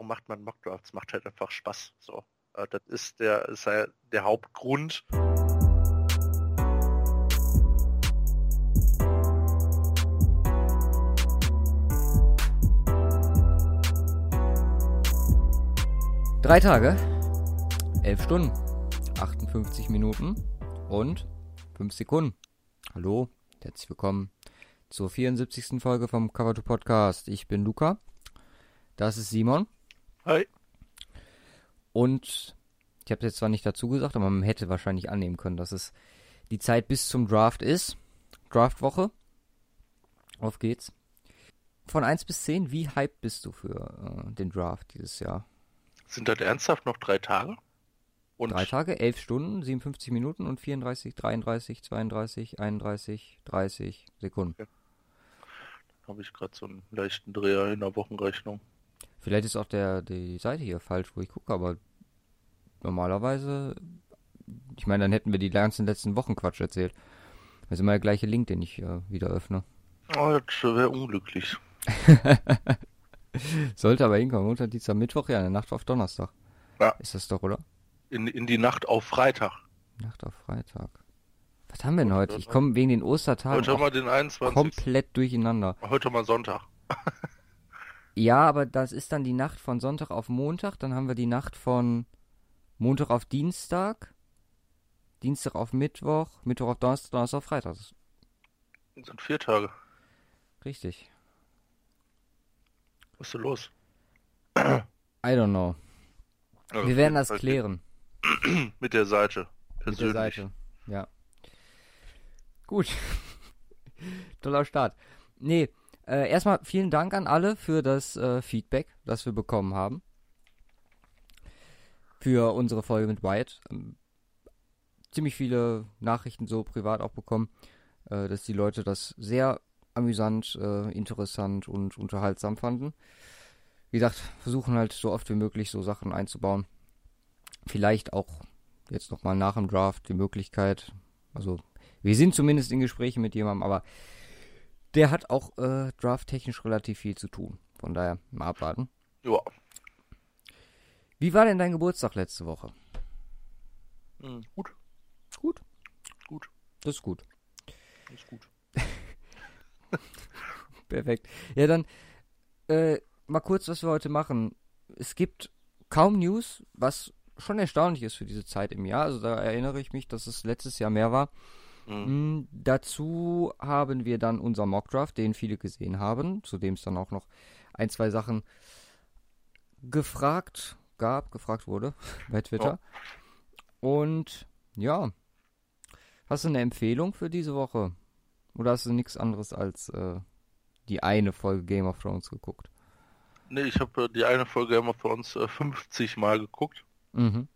warum macht man Mockdrafts? Macht halt einfach Spaß. So, äh, das ist der, ist halt der Hauptgrund. Drei Tage, elf Stunden, 58 Minuten und 5 Sekunden. Hallo, herzlich willkommen zur 74. Folge vom Cover 2 Podcast. Ich bin Luca, das ist Simon Hi. und ich habe es jetzt zwar nicht dazu gesagt, aber man hätte wahrscheinlich annehmen können, dass es die Zeit bis zum Draft ist. Draftwoche. Auf geht's. Von 1 bis 10, wie hyped bist du für äh, den Draft dieses Jahr? Sind das ernsthaft noch drei Tage? Und Drei Tage, 11 Stunden, 57 Minuten und 34, 33, 32, 31, 30 Sekunden. habe ich gerade so einen leichten Dreher in der Wochenrechnung. Vielleicht ist auch der, die Seite hier falsch, wo ich gucke, aber normalerweise, ich meine, dann hätten wir die ganzen letzten Wochen Quatsch erzählt. Das ist immer der gleiche Link, den ich äh, wieder öffne. Oh, das wäre unglücklich. Sollte aber hinkommen. Montag, Dienstag, Mittwoch, ja, eine Nacht auf Donnerstag. Ja. Ist das doch, oder? In, in die Nacht auf Freitag. Nacht auf Freitag. Was haben wir denn heute? Ich komme wegen den Ostertagen Heute wir den 21. komplett durcheinander. Heute mal Sonntag. Ja, aber das ist dann die Nacht von Sonntag auf Montag. Dann haben wir die Nacht von Montag auf Dienstag. Dienstag auf Mittwoch. Mittwoch auf Donnerstag, Donnerstag auf Freitag. Das sind vier Tage. richtig. Was ist denn los? I don't know. Ja, Wir werden das klären. Mit der Seite. Mit Persönlich. der Seite. Ja. Gut. Toller Start. Nee, äh, erstmal vielen Dank an alle für das äh, Feedback, das wir bekommen haben. Für unsere Folge mit Wyatt. Ähm, ziemlich viele Nachrichten so privat auch bekommen, äh, dass die Leute das sehr amüsant, äh, interessant und unterhaltsam fanden. Wie gesagt, versuchen halt so oft wie möglich so Sachen einzubauen. Vielleicht auch jetzt nochmal nach dem Draft die Möglichkeit. Also, wir sind zumindest in Gesprächen mit jemandem, aber der hat auch äh, drafttechnisch relativ viel zu tun. Von daher mal abwarten. Ja. Wie war denn dein Geburtstag letzte Woche? Hm, gut. Gut. Gut. Das ist gut. Ist gut. Perfekt. Ja, dann äh, mal kurz, was wir heute machen. Es gibt kaum News, was schon erstaunlich ist für diese Zeit im Jahr. Also da erinnere ich mich, dass es letztes Jahr mehr war. Hm. Mm, dazu haben wir dann unser Mockdraft, den viele gesehen haben, zu dem es dann auch noch ein, zwei Sachen gefragt gab, gefragt wurde bei Twitter. Und ja, hast du eine Empfehlung für diese Woche? Oder hast du nichts anderes als äh, die eine Folge Game of Thrones geguckt? Nee, ich habe äh, die eine Folge immer für uns äh, 50 Mal geguckt. Mhm.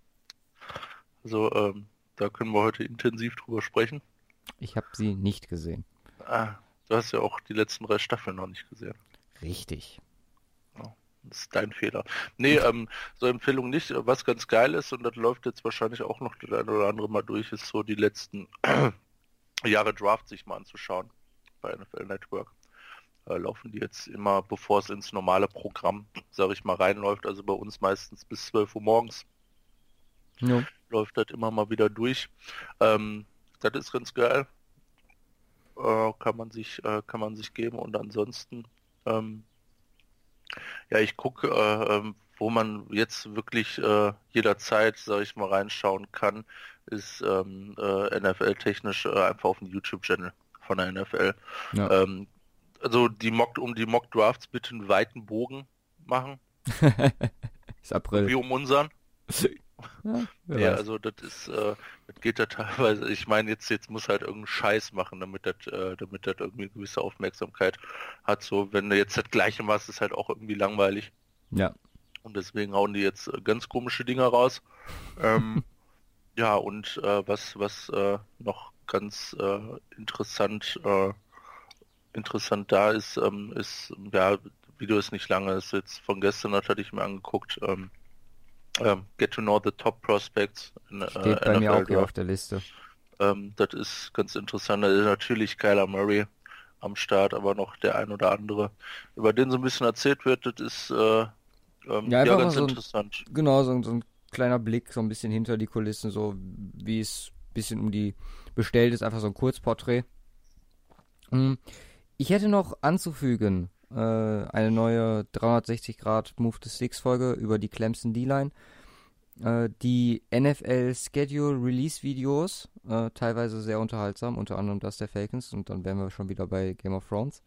Also ähm, da können wir heute intensiv drüber sprechen. Ich habe sie nicht gesehen. Ah, du hast ja auch die letzten drei Staffeln noch nicht gesehen. Richtig. Das ist dein Fehler. Nee, ähm, so Empfehlung nicht. Was ganz geil ist, und das läuft jetzt wahrscheinlich auch noch das eine oder andere Mal durch, ist so die letzten Jahre Draft sich mal anzuschauen bei NFL Network. Äh, laufen die jetzt immer, bevor es ins normale Programm, sage ich mal, reinläuft. Also bei uns meistens bis 12 Uhr morgens Jo. läuft das immer mal wieder durch. Ähm, das ist ganz geil. Äh, kann man sich, äh, kann man sich geben und ansonsten, ähm, ja, ich gucke, äh, ähm, wo man jetzt wirklich äh, jederzeit, sage ich mal, reinschauen kann, ist ähm, äh, NFL-technisch äh, einfach auf dem YouTube-Channel von der NFL. Ja. Ähm, also die Mock, um die Mock Drafts bitte einen weiten Bogen machen, ist April. wie um unseren. Ja, Ja, also das ist, äh, das geht da teilweise, ich meine, jetzt, jetzt muss halt irgendeinen Scheiß machen, damit das, äh, damit das irgendwie eine gewisse Aufmerksamkeit hat. So, wenn du jetzt das gleiche machst, ist halt auch irgendwie langweilig. ja. Und deswegen hauen die jetzt äh, ganz komische Dinger raus. Ähm, ja, und äh, was, was äh, noch ganz äh, interessant, interessant da ist, ähm, ist, ja, Video ist nicht lange, ist jetzt von gestern, das hatte ich mir angeguckt, ähm, ähm, Get to know the top prospects in äh, Steht bei mir auch NFL hier auf der Liste. Ähm, das ist ganz interessant. Da ist natürlich Kyler Murray am Start, aber noch der ein oder andere, über den so ein bisschen erzählt wird, das ist äh, Ähm, Ja, ja, ganz so ein- interessant. Genau, so, so ein kleiner Blick, so ein bisschen hinter die Kulissen, so wie es ein bisschen um die bestellt ist, einfach so ein Kurzporträt. Hm, Ich hätte noch anzufügen, äh, eine neue 360 Grad Move the Sticks Folge über die Clemson D-Line. Äh, die NFL Schedule Release Videos, äh, teilweise sehr unterhaltsam, unter anderem das der Falcons und dann wären wir schon wieder bei Game of Thrones.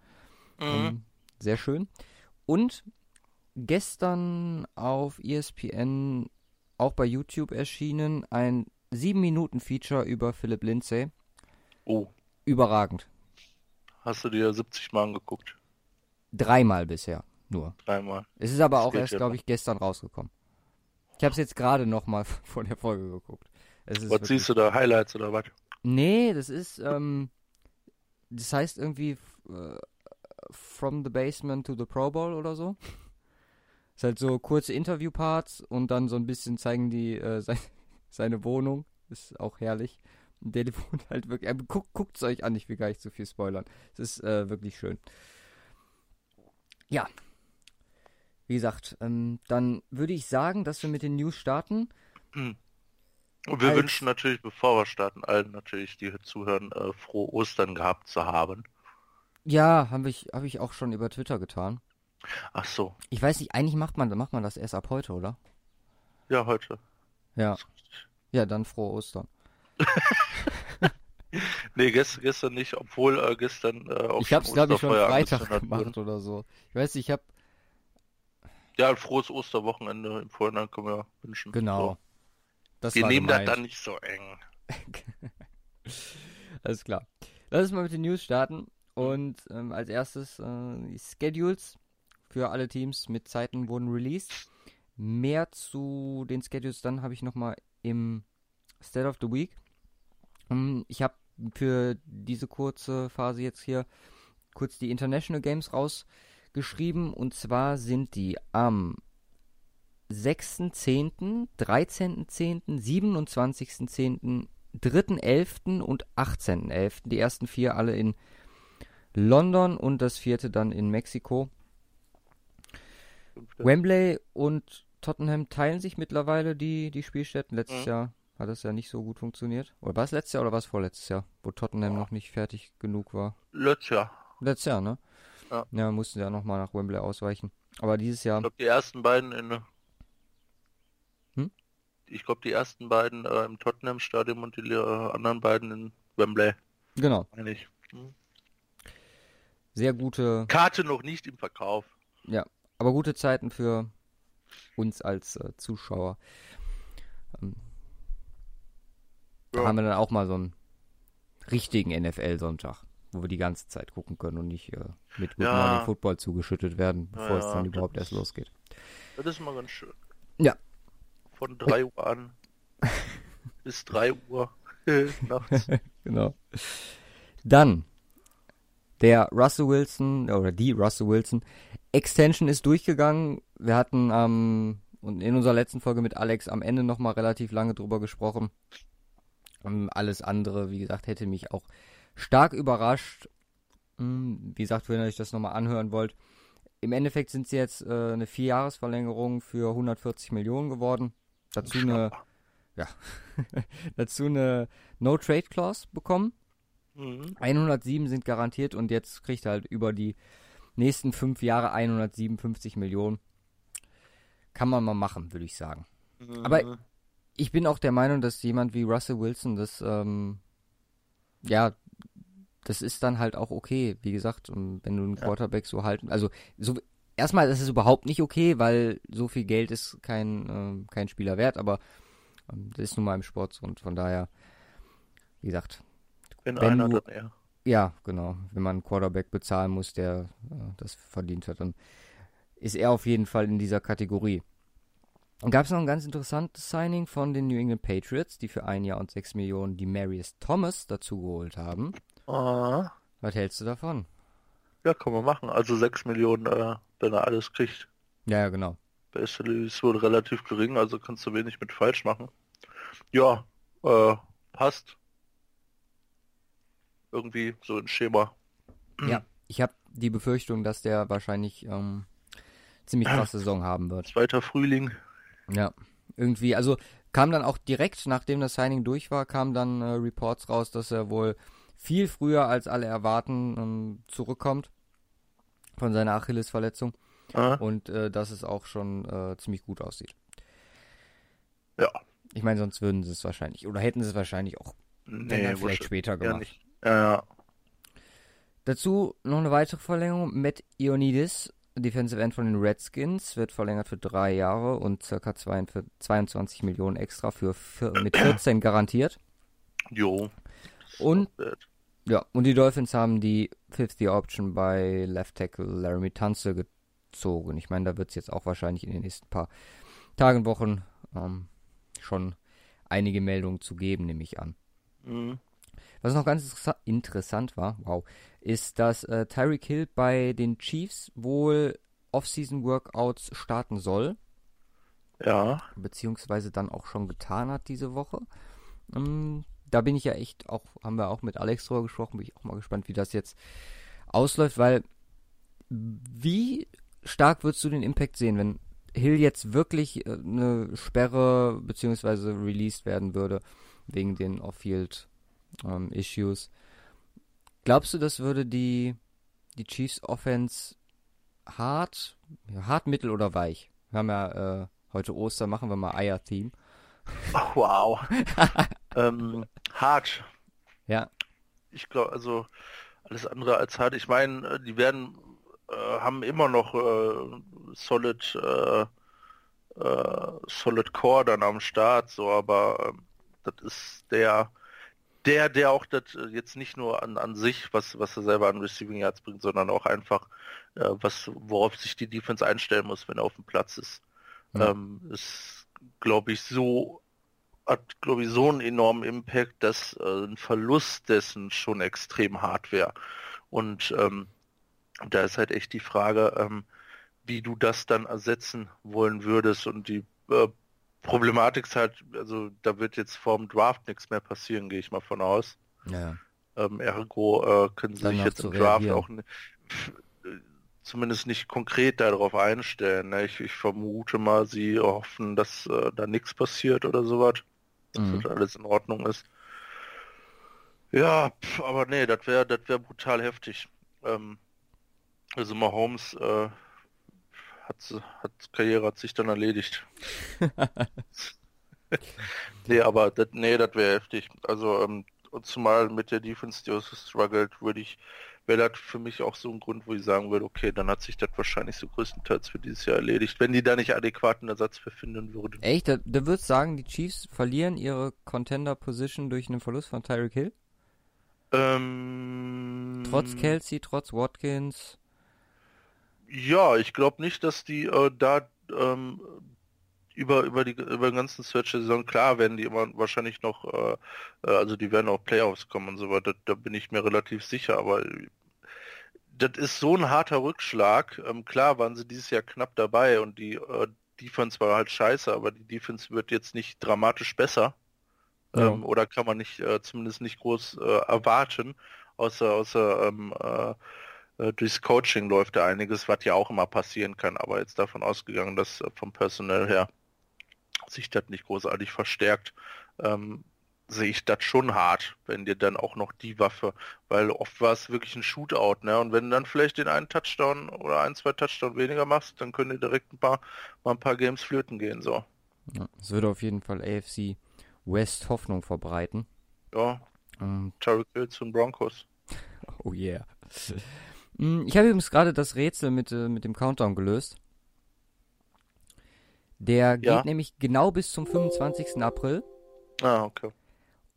Mhm. Ähm, sehr schön. Und gestern auf ESPN auch bei YouTube erschienen ein 7-Minuten-Feature über Philip Lindsay. Oh, Überragend. hast du dir 70 Mal angeguckt? Dreimal bisher nur. Dreimal. Es ist aber auch geht erst, glaube ich, gestern rausgekommen. Ich habe es jetzt gerade nochmal vor der Folge geguckt. Es ist Was siehst du da? Highlights oder was? Nee, das ist, ähm, das heißt irgendwie äh, From the Basement to the Pro Bowl oder so. Ist halt so kurze Interviewparts und dann so ein bisschen zeigen die äh, sein, seine Wohnung. Ist auch herrlich. Der wohnt halt wirklich. Äh, guckt guckt's euch an, ich will gar nicht zu viel spoilern. Es ist äh, wirklich schön. Ja. Wie gesagt, ähm, dann würde ich sagen, dass wir mit den News starten. Und wir Als- wünschen natürlich, bevor wir starten, allen natürlich, die hier zuhören, äh, frohe Ostern gehabt zu haben. Ja, habe ich, hab ich auch schon über Twitter getan. Ach so, Ich weiß nicht, eigentlich macht man, macht man das erst ab heute, oder? ja, heute. Ja. Ja, dann frohe Ostern. Nee, gestern, gestern nicht, obwohl äh, gestern äh, auch ich hab's, glaube ich, schon Freitag gemacht oder so. Ich weiß nicht, ich hab, Ja, ein frohes Osterwochenende im Vorhinein können wir wünschen. genau. So. Das Wir nehmen das gemeint. dann nicht so eng. Alles klar. Lass uns mal mit den News starten. Und ähm, als erstes äh, die Schedules für alle Teams mit Zeiten wurden released. Mehr zu den Schedules dann habe ich nochmal im State of the Week. Ähm, ich habe für diese kurze Phase jetzt hier kurz die International Games rausgeschrieben. Und zwar sind die am 6.10., 13.10., 27.10., 3.11. und 18.11. Die ersten vier alle in London und das vierte dann in Mexiko. Wembley und Tottenham teilen sich mittlerweile die, die Spielstätten. Letztes Mhm. Jahr hat das ja nicht so gut funktioniert. Oder war es letztes Jahr oder war es vorletztes Jahr, wo Tottenham Boah. noch nicht fertig genug war? Letztes Jahr. Letztes Jahr, ne? Ja. Ja, mussten ja nochmal nach Wembley ausweichen. Aber dieses Jahr, Ich glaube, die ersten beiden in. Hm? Ich glaube, die ersten beiden äh, im Tottenham-Stadion und die äh, anderen beiden in Wembley, genau, meine ich. Hm. sehr gute, Karte noch nicht im Verkauf. ja, aber gute Zeiten für uns als äh, Zuschauer. Ähm, Da Ja. haben wir dann auch mal so einen richtigen NFL-Sonntag, wo wir die ganze Zeit gucken können und nicht äh, mit Good Ja. Morning Football zugeschüttet werden, bevor es Ja, dann das überhaupt erst losgeht. Das ist mal ganz schön. Ja. Von 3 Uhr an bis 3 Uhr nachts. Genau. Dann der Russell Wilson oder die Russell Wilson Extension ist durchgegangen. Wir hatten ähm, und in unserer letzten Folge mit Alex am Ende nochmal relativ lange drüber gesprochen. Alles andere, wie gesagt, hätte mich auch stark überrascht. Hm, Wie gesagt, wenn ihr euch das nochmal anhören wollt. Im Endeffekt sind sie jetzt äh, eine Vierjahresverlängerung für 140 Millionen geworden. Dazu eine, ja, dazu eine No-Trade-Clause bekommen. Mhm. 107 sind garantiert und jetzt kriegt er halt über die nächsten fünf Jahre 157 Millionen. Kann man mal machen, würde ich sagen. Aber- Mhm. Ich bin auch der Meinung, dass jemand wie Russell Wilson das, ähm, ja, das ist dann halt auch okay. Wie gesagt, wenn du einen Ja. Quarterback so halten, also so erstmal ist es überhaupt nicht okay, weil so viel Geld ist kein ähm, kein Spieler wert, aber ähm, das ist nun mal im Sport so und von daher, wie gesagt, Wenn, wenn einer du- eher. Ja, genau. Wenn man einen Quarterback bezahlen muss, der äh, das verdient hat, dann ist er auf jeden Fall in dieser Kategorie. Und gab es noch ein ganz interessantes Signing von den New England Patriots, die für ein Jahr und sechs Millionen die Marius Thomas dazu geholt haben. Ah, Was hältst du davon? ja, kann man machen. Also 6 Millionen, äh, wenn er alles kriegt. Ja, ja, genau. Base ist wohl relativ gering, also kannst du wenig mit falsch machen. Ja, äh, passt. Irgendwie so ein Schema. Ja, ich habe die Befürchtung, dass der wahrscheinlich ähm, ziemlich krasse Saison haben wird. Zweiter Frühling. Ja, irgendwie, also kam dann auch direkt, nachdem das Signing durch war, kamen dann äh, Reports raus, dass er wohl viel früher als alle erwarten ähm, zurückkommt von seiner Achillesverletzung Ah, und äh, dass es auch schon äh, ziemlich gut aussieht. ja. Ich meine, sonst würden sie es wahrscheinlich oder hätten sie es wahrscheinlich auch Nee, vielleicht später Ja, gemacht. nicht. Ja, ja. Dazu noch eine weitere Verlängerung. Matt Ionidis, Defensive End von den Redskins, wird verlängert für drei Jahre und circa 42 22 Millionen extra für, vier- mit 14 garantiert. Jo. Und ja, und die Dolphins haben die 50 Option bei Left Tackle Laramie Tunzel gezogen. Ich meine, da wird es jetzt auch wahrscheinlich in den nächsten paar Tagen, Wochen ähm, schon einige Meldungen zu geben, nehme ich an. mhm. Was noch ganz interessa- interessant war, wow, ist, dass äh, Tyreek Hill bei den Chiefs wohl Off-Season-Workouts starten soll, Ja. beziehungsweise dann auch schon getan hat diese Woche. Ähm, da bin ich ja echt auch, haben wir auch mit Alex drüber gesprochen, bin ich auch mal gespannt, wie das jetzt ausläuft, weil wie stark würdest du den Impact sehen, wenn Hill jetzt wirklich äh, eine Sperre beziehungsweise released werden würde wegen den Off-Field ähm, Issues? Glaubst du, das würde die, die Chiefs Offense hart, hart, mittel oder weich? Wir haben ja äh, heute Ostern, machen wir mal Eier-Theme. Wow. ähm, hart. Ja, Ich glaube, also alles andere als hart. Ich meine, äh, die werden äh, haben immer noch äh, solid äh, äh, solid Core dann am Start, so, aber ähm, das ist der der der auch das äh, jetzt nicht nur an an sich, was was er selber an Receiving Yards bringt, sondern auch einfach äh, was worauf sich die Defense einstellen muss, wenn er auf dem Platz ist. Ja. Ähm, ist glaube ich so hat, glaube ich, so einen enormen Impact, dass äh, ein Verlust dessen schon extrem hart wäre. Und ähm, da ist halt echt die Frage, ähm, wie du das dann ersetzen wollen würdest. Und die äh, Problematik ist halt, also da wird jetzt vorm Draft nichts mehr passieren, gehe ich mal von aus. ja, Ähm, ergo äh, können sie sich Danach jetzt im Draft reagieren. auch äh, zumindest nicht konkret darauf einstellen. Ne? Ich, ich vermute mal, sie hoffen, dass äh, da nichts passiert oder sowas, dass Mhm. das alles in Ordnung ist. Ja, pf, aber nee, das wäre das wäre brutal heftig. Ähm, also Mahomes äh, hat, hat Karriere hat sich dann erledigt. Nee, aber das, nee, das wäre heftig. Also, ähm, und zumal mit der Defense, die so struggelt, würde ich, wäre das für mich auch so ein Grund, wo ich sagen würde, okay, dann hat sich das wahrscheinlich so größtenteils für dieses Jahr erledigt, wenn die da nicht adäquaten Ersatz für finden würden. Echt? Da, da würdest sagen, die Chiefs verlieren ihre Contender-Position durch einen Verlust von Tyreek Hill? Ähm, Trotz Kelsey, trotz Watkins. Ja, ich glaube nicht, dass die äh, da ähm, über über die über den ganzen Stretch der Saison klar werden die immer wahrscheinlich noch äh, äh, also die werden auch Playoffs kommen und so weiter, da bin ich mir relativ sicher, aber das ist so ein harter Rückschlag. Ähm, klar waren sie dieses Jahr knapp dabei und die äh, Defense war halt scheiße, aber die Defense wird jetzt nicht dramatisch besser. Ja. Ähm, oder kann man nicht, äh, zumindest nicht groß äh, erwarten, außer, außer ähm, äh, äh, durchs Coaching läuft da einiges, was ja auch immer passieren kann, aber jetzt davon ausgegangen, dass äh, vom Personell her sich das nicht großartig verstärkt, ähm, sehe ich das schon hart, wenn dir dann auch noch die Waffe, weil oft war es wirklich ein Shootout, ne? Und wenn du dann vielleicht den einen Touchdown oder ein, zwei Touchdown weniger machst, dann können dir direkt ein paar, mal ein paar Games flöten gehen, so. Ja, es würde auf jeden Fall AFC West Hoffnung verbreiten. Ja, Ähm, Tyreek Hill zu den Broncos. oh yeah. Mm, Ich habe übrigens gerade das Rätsel mit, äh, mit dem Countdown gelöst. Der Ja. geht nämlich genau bis zum 25. April. Ah, okay.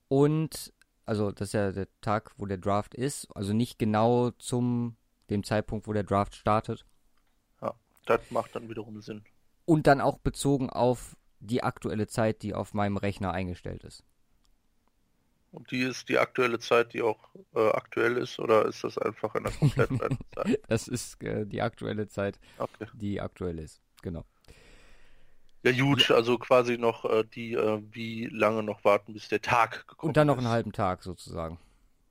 Und, also das ist ja der Tag, wo der Draft ist. Also nicht genau zum dem Zeitpunkt, wo der Draft startet. Das macht dann wiederum Sinn. Und dann auch bezogen auf die aktuelle Zeit, die auf meinem Rechner eingestellt ist. Und die ist die aktuelle Zeit, die auch äh, aktuell ist, oder ist das einfach in der kompletten Zeit? Das ist äh, die aktuelle Zeit, Okay. die aktuell ist. Genau. Ja gut, also quasi noch äh, die, äh, wie lange noch warten, bis der Tag gekommen Und dann noch ist. einen halben Tag sozusagen.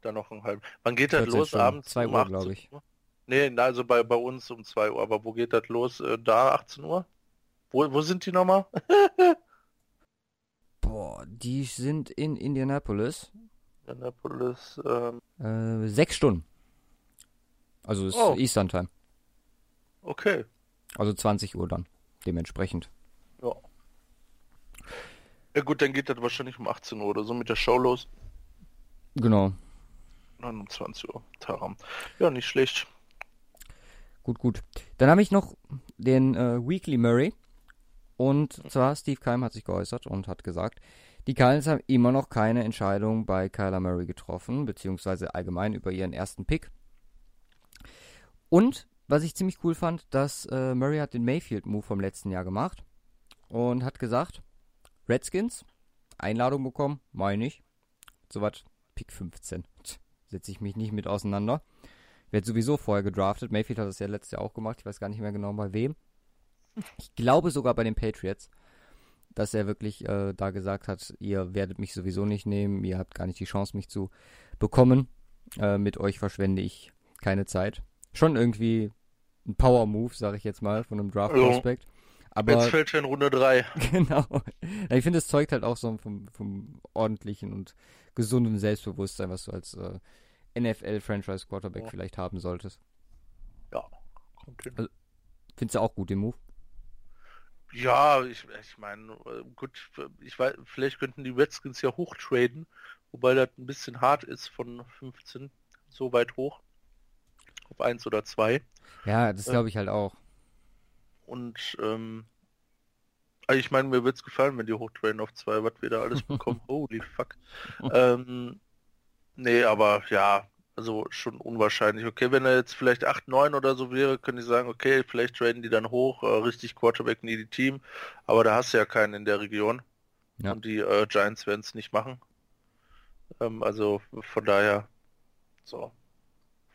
Dann noch einen halben. Wann geht das 14 los? Stunden, Abends? 2 um Uhr, 18 glaub ich. Uhr? Nee, also bei, bei uns um 2 Uhr. Aber wo geht das los? Äh, da 18 Uhr? Wo, wo sind die nochmal? Die sind in Indianapolis. Indianapolis, ähm, Äh, sechs Stunden. Also ist Oh. Eastern Time. okay. Also 20 Uhr dann. Dementsprechend. Ja. Ja gut, dann geht das wahrscheinlich um 18 Uhr oder so mit der Show los. Genau. Dann um 20 Uhr. Taram. Ja, nicht schlecht. Gut, gut. Dann habe ich noch den äh, Weekly Murray. Und zwar Steve Keim hat sich geäußert und hat gesagt, die Cardinals haben immer noch keine Entscheidung bei Kyler Murray getroffen, beziehungsweise allgemein über ihren ersten Pick. Und was ich ziemlich cool fand, dass äh, Murray hat den Mayfield-Move vom letzten Jahr gemacht und hat gesagt, Redskins, Einladung bekommen, meine ich. Sowas, Pick 15. Setze ich mich nicht mit auseinander. Wird sowieso vorher gedraftet. Mayfield hat das ja letztes Jahr auch gemacht. Ich weiß gar nicht mehr genau bei wem. Ich glaube sogar bei den Patriots, dass er wirklich äh, da gesagt hat, ihr werdet mich sowieso nicht nehmen, ihr habt gar nicht die Chance, mich zu bekommen. Äh, mit euch verschwende ich keine Zeit. Schon irgendwie ein Power-Move, sage ich jetzt mal, von einem Draft-Prospect. Aber Jetzt fällt schon Runde 3. genau. Ich finde, es zeugt halt auch so vom, vom ordentlichen und gesunden Selbstbewusstsein, was du als äh, NFL-Franchise-Quarterback Ja. vielleicht haben solltest. Ja. Kommt hin. Findest du auch gut den Move? Ja, ich, ich meine, äh, gut, ich weiß, vielleicht könnten die Redskins ja hochtraden, wobei das ein bisschen hart ist von 15 so weit hoch. Auf 1 oder 2. Ja, das Äh, glaube ich halt auch. Und ähm, also ich meine, mir wird's gefallen, wenn die hochtraden auf 2, was wir da alles bekommen. Holy fuck. ähm, nee, aber ja, also schon unwahrscheinlich. Okay, wenn er jetzt vielleicht 8, 9 oder so wäre, könnte ich sagen, okay, vielleicht traden die dann hoch, äh, richtig Quarterback needy Team, aber da hast du ja keinen in der Region. Ja. Und die äh, Giants werden es nicht machen. Ähm, also von daher, so.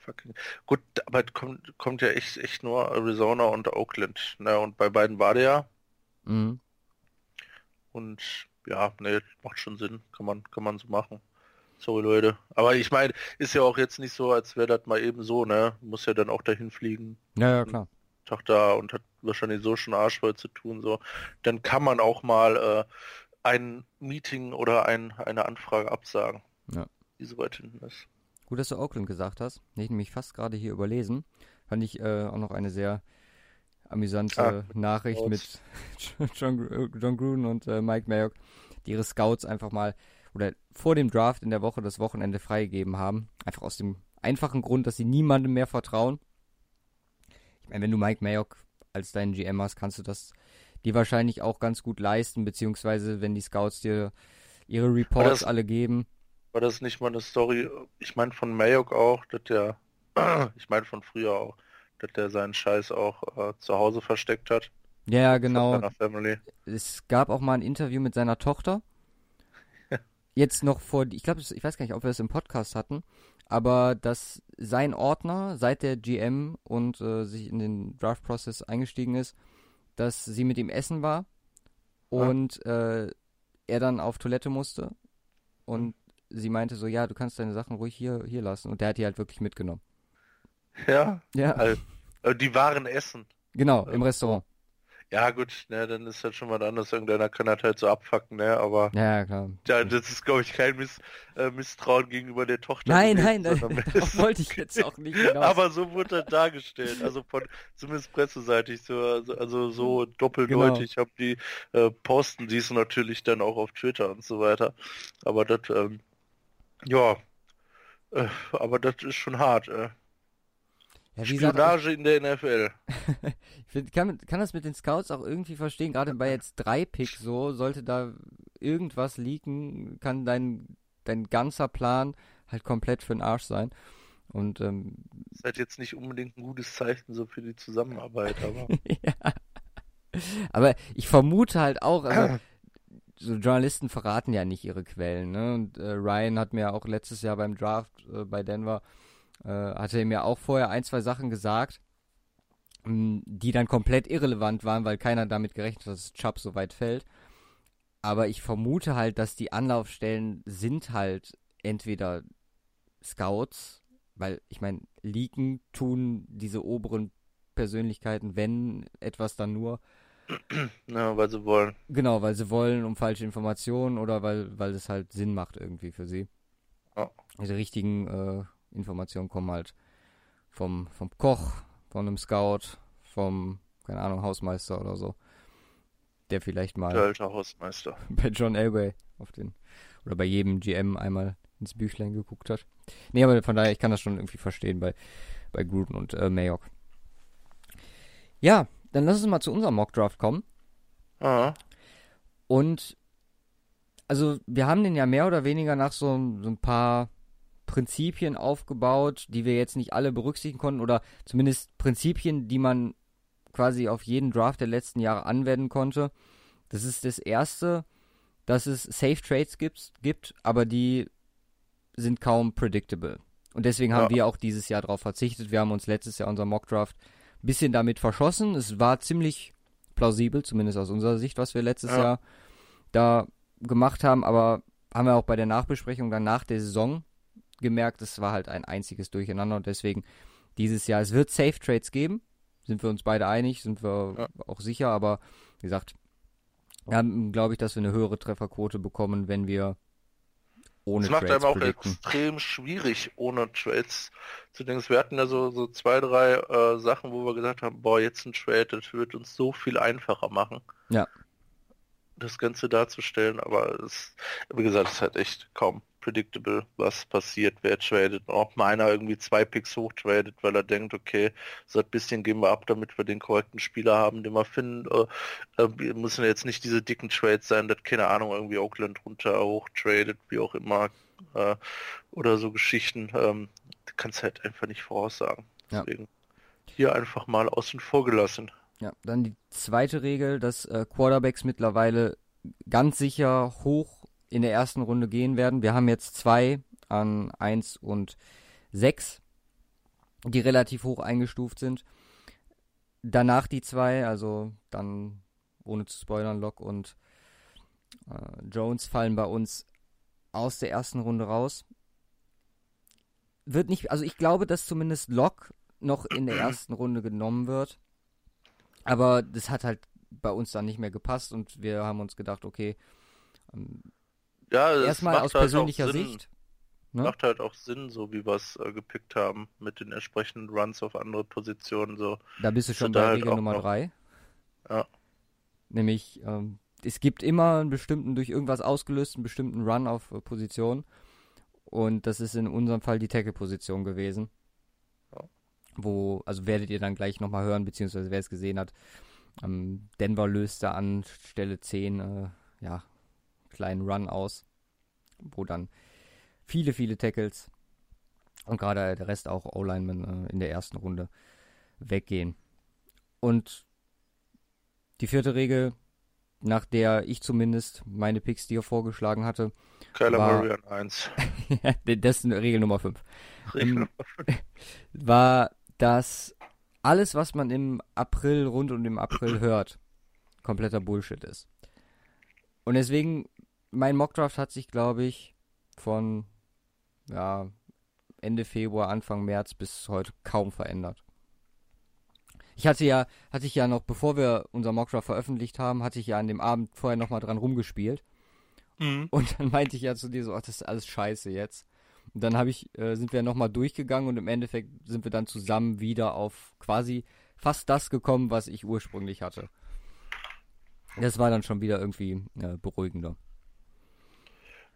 Fucking. Gut, aber kommt, kommt ja echt, echt nur Arizona und Oakland. Ne? Und bei beiden war der ja. Mhm. Und ja, ne, macht schon Sinn. Kann man, kann man so machen. Sorry, Leute. Aber ich meine, ist ja auch jetzt nicht so, als wäre das mal eben so, ne? Muss ja dann auch dahin fliegen. Ja, ja, klar. Tag da und hat wahrscheinlich so schon Arsch voll zu tun, so. Dann kann man auch mal äh, ein Meeting oder ein, eine Anfrage absagen. Ja. Die so weit hinten ist. Gut, dass du Oakland gesagt hast. Ich nämlich fast gerade hier überlesen. Fand ich äh, auch noch eine sehr amüsante Ah, Nachricht mit John, John Gruden und äh, Mike Mayock, die ihre Scouts einfach mal oder vor dem Draft in der Woche das Wochenende freigegeben haben. Einfach aus dem einfachen Grund, dass sie niemandem mehr vertrauen. Ich meine, wenn du Mike Mayock als deinen GM hast, kannst du das dir wahrscheinlich auch ganz gut leisten, beziehungsweise wenn die Scouts dir ihre Reports das- alle geben. War das nicht mal eine Story, ich meine von Mayock auch, dass der, ich meine von früher auch, dass der seinen Scheiß auch äh, zu Hause versteckt hat. Ja, genau. Es gab auch mal ein Interview mit seiner Tochter. Jetzt noch vor, ich glaube, ich weiß gar nicht, ob wir es im Podcast hatten, aber dass sein Ordner, seit der GM und äh, sich in den Draft-Prozess eingestiegen ist, dass sie mit ihm essen war und äh, er dann auf Toilette musste und sie meinte so, ja, du kannst deine Sachen ruhig hier, hier lassen und der hat die halt wirklich mitgenommen. Ja, Ja, also, die waren Essen. genau, im Restaurant. Ja gut, ne, dann ist halt schon mal anders. Irgendeiner kann das halt so abfacken, ne, aber Ja, klar. ja, das ist glaube ich kein Miss, äh, Misstrauen gegenüber der Tochter. Nein, gewesen, nein, es- wollte ich jetzt auch nicht hinaus. Aber so wurde das dargestellt, also von zumindest presseseitig so, also, also so doppeldeutig haben die äh, posten dies natürlich dann auch auf Twitter und so weiter. Aber das, ähm, ja, äh, aber das ist schon hart. Äh. Ja, Spionage in der NFL. Ich find, kann, kann das mit den Scouts auch irgendwie verstehen, gerade bei jetzt drei Picks so, sollte da irgendwas leaken, kann dein, dein ganzer Plan halt komplett für den Arsch sein. Und ähm, Ist halt jetzt nicht unbedingt ein gutes Zeichen so für die Zusammenarbeit, aber ja. Aber ich vermute halt auch, also so Journalisten verraten ja nicht ihre Quellen, ne? Und äh, Ryan hat mir auch letztes Jahr beim Draft äh, bei Denver, äh, hatte er mir auch vorher ein, zwei Sachen gesagt, die dann komplett irrelevant waren, weil keiner damit gerechnet hat, dass Chubb so weit fällt. Aber ich vermute halt, dass die Anlaufstellen sind halt entweder Scouts weil ich meine, leaken tun diese oberen Persönlichkeiten, wenn etwas dann nur. Ja, weil sie wollen. Genau, weil sie wollen, um falsche Informationen oder weil, weil es halt Sinn macht irgendwie für sie. Ja. Die richtigen äh, Informationen kommen halt vom, vom Koch, von einem Scout, vom, keine Ahnung, Hausmeister oder so. Der vielleicht mal. Der alte Hausmeister. Bei John Elway auf den. Oder bei jedem GM einmal ins Büchlein geguckt hat. Nee, aber von daher, ich kann das schon irgendwie verstehen bei, bei Gruden und äh, Mayock. Ja, dann lass uns mal zu unserem Mockdraft kommen. Ah. Und also wir haben den ja mehr oder weniger nach so, so ein paar Prinzipien aufgebaut, die wir jetzt nicht alle berücksichtigen konnten oder zumindest Prinzipien, die man quasi auf jeden Draft der letzten Jahre anwenden konnte. Das ist das erste, dass es Safe Trades gibt, gibt aber die sind kaum predictable. Und deswegen haben Ja. wir auch dieses Jahr darauf verzichtet. Wir haben uns letztes Jahr unser Mockdraft ein bisschen damit verschossen. Es war ziemlich plausibel, zumindest aus unserer Sicht, was wir letztes Ja. Jahr da gemacht haben. Aber haben wir auch bei der Nachbesprechung dann nach der Saison gemerkt, es war halt ein einziges Durcheinander. Und deswegen dieses Jahr, es wird Safe Trades geben. Sind wir uns beide einig, sind wir Ja. auch sicher. Aber wie gesagt, haben, glaube ich, dass wir eine höhere Trefferquote bekommen, wenn wir ohne Es macht Trades einem auch predikten. extrem schwierig, ohne Trades zu denken. Wir hatten ja so, so zwei, drei äh, Sachen, wo wir gesagt haben, boah, jetzt ein Trade, das wird uns so viel einfacher machen. Ja. Das Ganze darzustellen, aber es, wie gesagt, es ist halt echt kaum predictable, was passiert, wer tradet. Ob mal einer irgendwie zwei Picks hochtradet, weil er denkt, okay, so ein bisschen geben wir ab, damit wir den korrekten Spieler haben, den wir finden. Äh, äh, wir müssen ja jetzt nicht diese dicken Trades sein, dass, keine Ahnung, irgendwie Oakland runter hochtradet, wie auch immer, äh, oder so Geschichten. Ähm, du kannst halt einfach nicht voraussagen. Ja. Deswegen hier einfach mal außen vor gelassen. Ja, dann die zweite Regel, dass Quarterbacks mittlerweile ganz sicher hoch in der ersten Runde gehen werden. Wir haben jetzt zwei an 1 und 6, die relativ hoch eingestuft sind. Danach die zwei, also dann ohne zu spoilern, Lock und äh, Jones fallen bei uns aus der ersten Runde raus. Wird nicht, also ich glaube, dass zumindest Lock noch in der ersten Runde genommen wird. Aber das hat halt bei uns dann nicht mehr gepasst und wir haben uns gedacht, okay, ähm, Ja, erstmal aus halt persönlicher. Sicht. Ne? Macht halt auch Sinn, so wie wir es äh, gepickt haben, mit den entsprechenden Runs auf andere Positionen. So. Da bist du schon bei halt Regel Nummer noch- 3. Ja. Nämlich, ähm, es gibt immer einen bestimmten, durch irgendwas ausgelösten, bestimmten Run auf äh, Position. Und das ist in unserem Fall die Tackle-Position gewesen. Ja. Wo, also werdet ihr dann gleich nochmal hören, beziehungsweise wer es gesehen hat. Ähm, Denver löste an Stelle 10, äh, ja, kleinen Run aus. Wo dann viele, viele Tackles und gerade der Rest auch O-Linemen äh, in der ersten Runde weggehen. Und die vierte Regel, nach der ich zumindest meine Picks dir vorgeschlagen hatte, Kyler War- Murray an 1. das ist Regel Nummer 5, Ähm, war, dass alles, was man im April, rund um den April hört, kompletter Bullshit ist. Und deswegen, mein Mockdraft hat sich, glaube ich, von ja, Ende Februar, Anfang März bis heute kaum verändert. Ich hatte ja, hatte ich ja noch, bevor wir unser Mockdraft veröffentlicht haben, hatte ich ja an dem Abend vorher nochmal dran rumgespielt. Mhm. Und dann meinte ich ja zu dir so, ach, das ist alles scheiße jetzt. Und dann habe ich, äh, sind wir nochmal durchgegangen und im Endeffekt sind wir dann zusammen wieder auf quasi fast das gekommen, was ich ursprünglich hatte. Das war dann schon wieder irgendwie äh, beruhigender.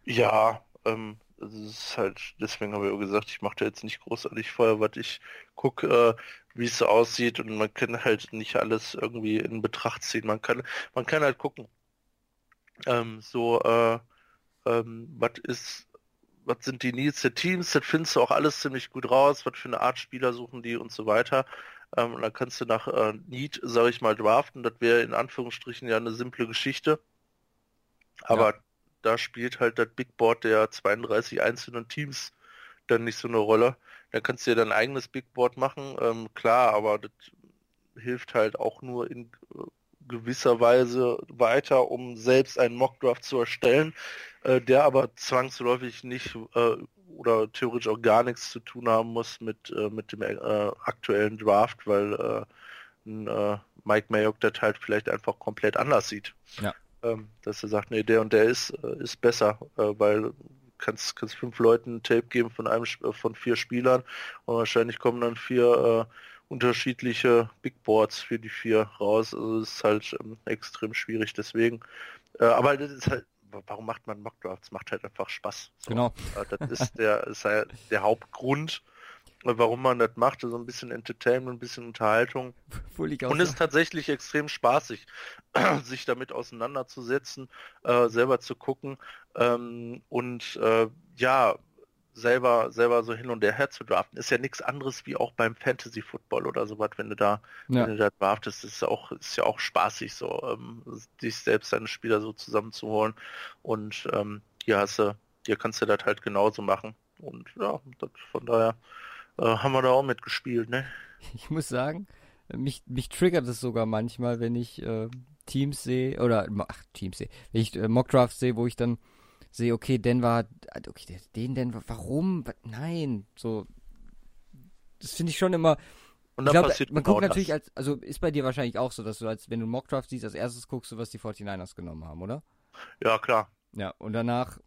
Ja, ähm, es ist halt, deswegen habe ich auch gesagt, ich mache da jetzt nicht großartig vorher, was ich gucke, äh, wie es aussieht und man kann halt nicht alles irgendwie in Betracht ziehen. Man kann, man kann halt gucken, ähm, so, äh, ähm, was ist, was sind die Needs der Teams, das findest du auch alles ziemlich gut raus, was für eine Art Spieler suchen die und so weiter. Ähm, und dann kannst du nach äh, Need, sage ich mal, draften. Das wäre in Anführungsstrichen ja eine simple Geschichte. Aber da spielt halt das Big Board der 32 einzelnen Teams dann nicht so eine Rolle. Da kannst du dir dein eigenes Big Board machen, ähm, klar, aber das hilft halt auch nur in äh, gewisser Weise weiter, um selbst einen Mockdraft zu erstellen, äh, der aber zwangsläufig nicht äh, oder theoretisch auch gar nichts zu tun haben muss mit, äh, mit dem äh, aktuellen Draft, weil äh, ein, Mike Mayock das halt vielleicht einfach komplett anders sieht. Ja. Ähm, dass er sagt, nee, der und der ist, äh, ist besser, äh, weil kannst kannst fünf Leuten ein Tape geben von einem von vier Spielern und wahrscheinlich kommen dann vier unterschiedliche Big Boards für die vier raus. Also es ist halt ähm, extrem schwierig. Deswegen, aber das ist halt warum macht man Mockdrafts? Macht halt einfach Spaß. So. Genau. Das ist der, ist halt der Hauptgrund, warum man das macht. So ein bisschen Entertainment, ein bisschen Unterhaltung. Und es ist tatsächlich extrem spaßig, sich damit auseinanderzusetzen, äh, selber zu gucken. Ähm, und äh, ja, selber, selber so hin und her zu draften. Ist ja nichts anderes wie auch beim Fantasy Football oder sowas, wenn du da, ja. wenn du da draftest, ist auch, ist ja auch spaßig, so, ähm, dich selbst deine Spieler so zusammenzuholen. Und ähm, hier hast du, hier kannst du das halt genauso machen. Und ja, das, von daher äh, haben wir da auch mitgespielt, ne? Ich muss sagen, mich, mich triggert es sogar manchmal, wenn ich äh, Teams sehe, oder ach, Teams sehe, wenn ich äh, Mockdrafts sehe, wo ich dann sehe, okay, Denver hat, okay, den Denver, warum? Nein, so, das finde ich schon immer. Und dann glaub, passiert man genau guckt natürlich als, also ist bei dir wahrscheinlich auch so, dass du als, wenn du Mockdraft siehst, als erstes guckst du, was die 49ers genommen haben, oder? Ja, klar. Ja, und danach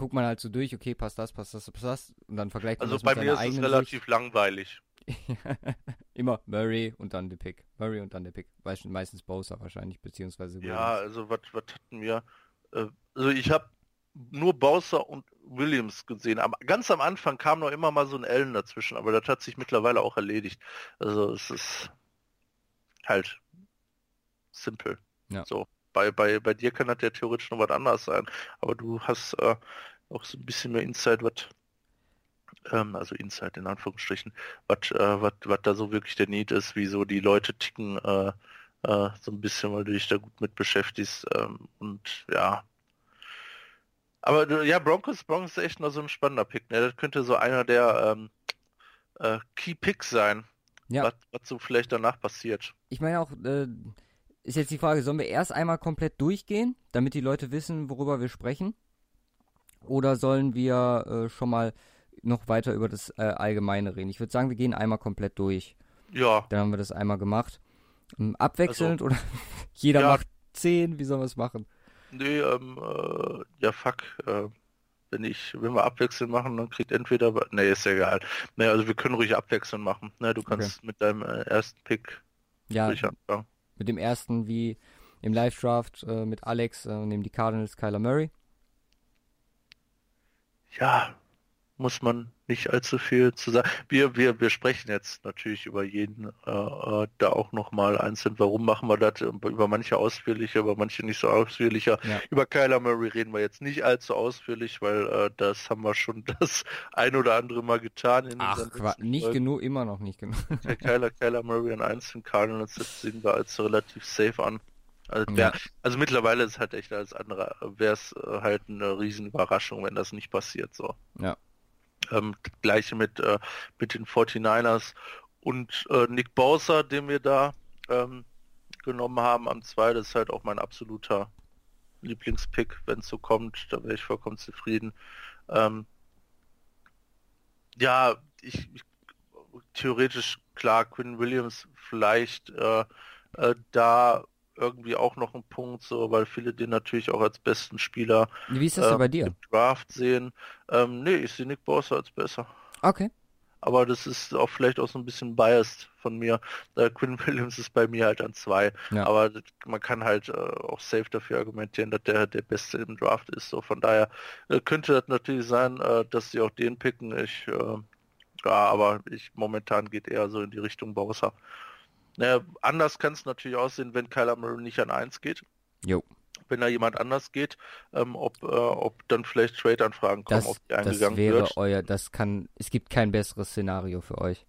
guckt man halt so durch, okay, passt das, passt das, passt das, und dann vergleicht man also das mit seiner eigenen Also bei mir ist es relativ Sicht. langweilig. Immer Murray und dann der Pick. Murray und dann der Pick. Meistens Bowser wahrscheinlich, beziehungsweise Williams. Ja, also was hatten wir? Äh, also ich habe nur Bowser und Williams gesehen. Aber ganz am Anfang kam noch immer mal so ein Ellen dazwischen, aber das hat sich mittlerweile auch erledigt. Also es ist halt simpel. Ja. So. Bei, bei, bei dir kann das ja theoretisch noch was anderes sein. Aber du hast äh, auch so ein bisschen mehr Insight, was ähm, also Insight in Anführungsstrichen, was äh, da so wirklich der Need ist, wie so die Leute ticken, äh, äh, so ein bisschen, weil du dich da gut mit beschäftigst. Ähm, und ja, aber ja, Broncos, Broncos ist echt noch so ein spannender Pick. Ne? Das könnte so einer der ähm, äh, Key Picks sein, ja. was, was so vielleicht danach passiert. Ich meine auch, äh, ist jetzt die Frage, sollen wir erst einmal komplett durchgehen, damit die Leute wissen, worüber wir sprechen? Oder sollen wir äh, schon mal noch weiter über das äh, Allgemeine reden? Ich würde sagen, wir gehen einmal komplett durch. Ja. Dann haben wir das einmal gemacht. Ähm, abwechselnd also, oder jeder ja. macht zehn, wie sollen wir es machen? Nee, ähm, äh, ja fuck, äh, wenn ich, wenn wir abwechselnd machen, dann kriegt entweder, nee, ist ja egal. Nee, also wir können ruhig abwechselnd machen. Ne, du kannst okay. mit deinem äh, ersten Pick ja, anfangen. Mit dem ersten wie im Live-Draft äh, mit Alex äh, nehmen die Cardinals Kyler Murray. Ja, muss man nicht allzu viel zu sagen. Wir, wir, wir sprechen jetzt natürlich über jeden äh, äh da auch nochmal einzeln. Warum machen wir das? Über manche ausführlicher, über manche nicht so ausführlicher. Ja. Über Kyler Murray reden wir jetzt nicht allzu ausführlich, weil äh, das haben wir schon das ein oder andere Mal getan. Ach, nicht Folgen. genug, immer noch nicht genug. Kyler, Kyler Murray an einzelnen Cardinals sehen wir als relativ safe an. Also, wär, ja. also mittlerweile ist halt echt als anderer, wäre es äh, halt eine riesen Überraschung, wenn das nicht passiert so. Ja. Ähm, gleiche mit, äh, mit den 49ers und äh, Nick Bowser, den wir da ähm, genommen haben am 2, das ist halt auch mein absoluter Lieblingspick, wenn es so kommt, da wäre ich vollkommen zufrieden. Ähm, ja, ich, ich, theoretisch klar, Quinn Williams vielleicht äh, äh, da irgendwie auch noch ein Punkt, so, weil viele den natürlich auch als besten Spieler Wie ist das äh, bei dir? im Draft sehen. Ähm, nee, ich sehe Nick Bosa als besser. Okay. Aber das ist auch vielleicht auch so ein bisschen biased von mir. Äh, Quinn Williams ist bei mir halt an zwei. Ja. Aber man kann halt äh, auch safe dafür argumentieren, dass der der Beste im Draft ist. So von daher äh, könnte das natürlich sein, äh, dass sie auch den picken. Ich äh, ja, aber ich momentan geht eher so in die Richtung Bowser. Naja, anders kann es natürlich aussehen, wenn Kyler Murray nicht an 1 geht. Jo. Wenn da jemand anders geht, ähm, ob, äh, ob dann vielleicht Trade-Anfragen kommen, das, auf die eingegangen das wäre wird. euer, das kann, es gibt kein besseres Szenario für euch.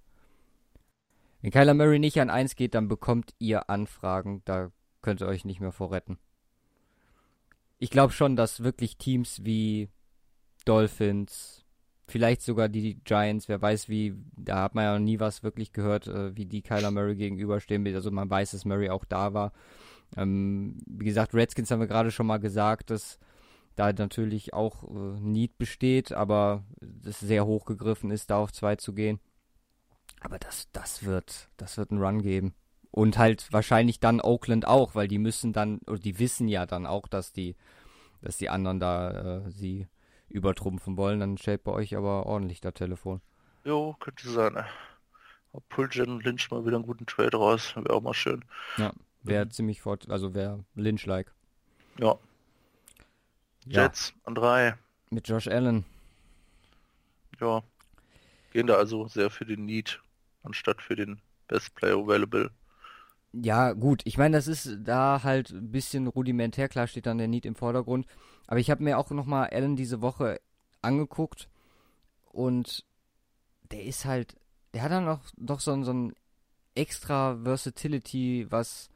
Wenn Kyler Murray nicht an 1 geht, dann bekommt ihr Anfragen, da könnt ihr euch nicht mehr vorretten. Ich glaube schon, dass wirklich Teams wie Dolphins, vielleicht sogar die Giants, wer weiß wie, da hat man ja noch nie was wirklich gehört, äh, wie die Kyler Murray gegenüberstehen. Also man weiß, dass Murray auch da war. Ähm, wie gesagt, Redskins haben wir gerade schon mal gesagt, dass da natürlich auch äh, Need besteht, aber es sehr hoch gegriffen ist, da auf zwei zu gehen. Aber das, das wird, das wird einen Run geben. Und halt wahrscheinlich dann Oakland auch, weil die müssen dann, oder die wissen ja dann auch, dass die, dass die anderen da äh, sie übertrumpfen wollen. Dann stellt bei euch aber ordentlich das Telefon. Jo, könnte sein. Pullt Jen Lynch mal wieder einen guten Trade raus. Wäre auch mal schön. Ja, wäre mhm. ziemlich fort, also wäre Lynch-like. Ja. Jets ja. an drei. Mit Josh Allen. Ja. Gehen da also sehr für den Need anstatt für den Best Player Available. Ja, gut. Ich meine, das ist da halt ein bisschen rudimentär. Klar steht dann der Need im Vordergrund. Aber ich habe mir auch nochmal Allen diese Woche angeguckt. Und der ist halt, der hat dann auch doch so, so ein extra Versatility, was,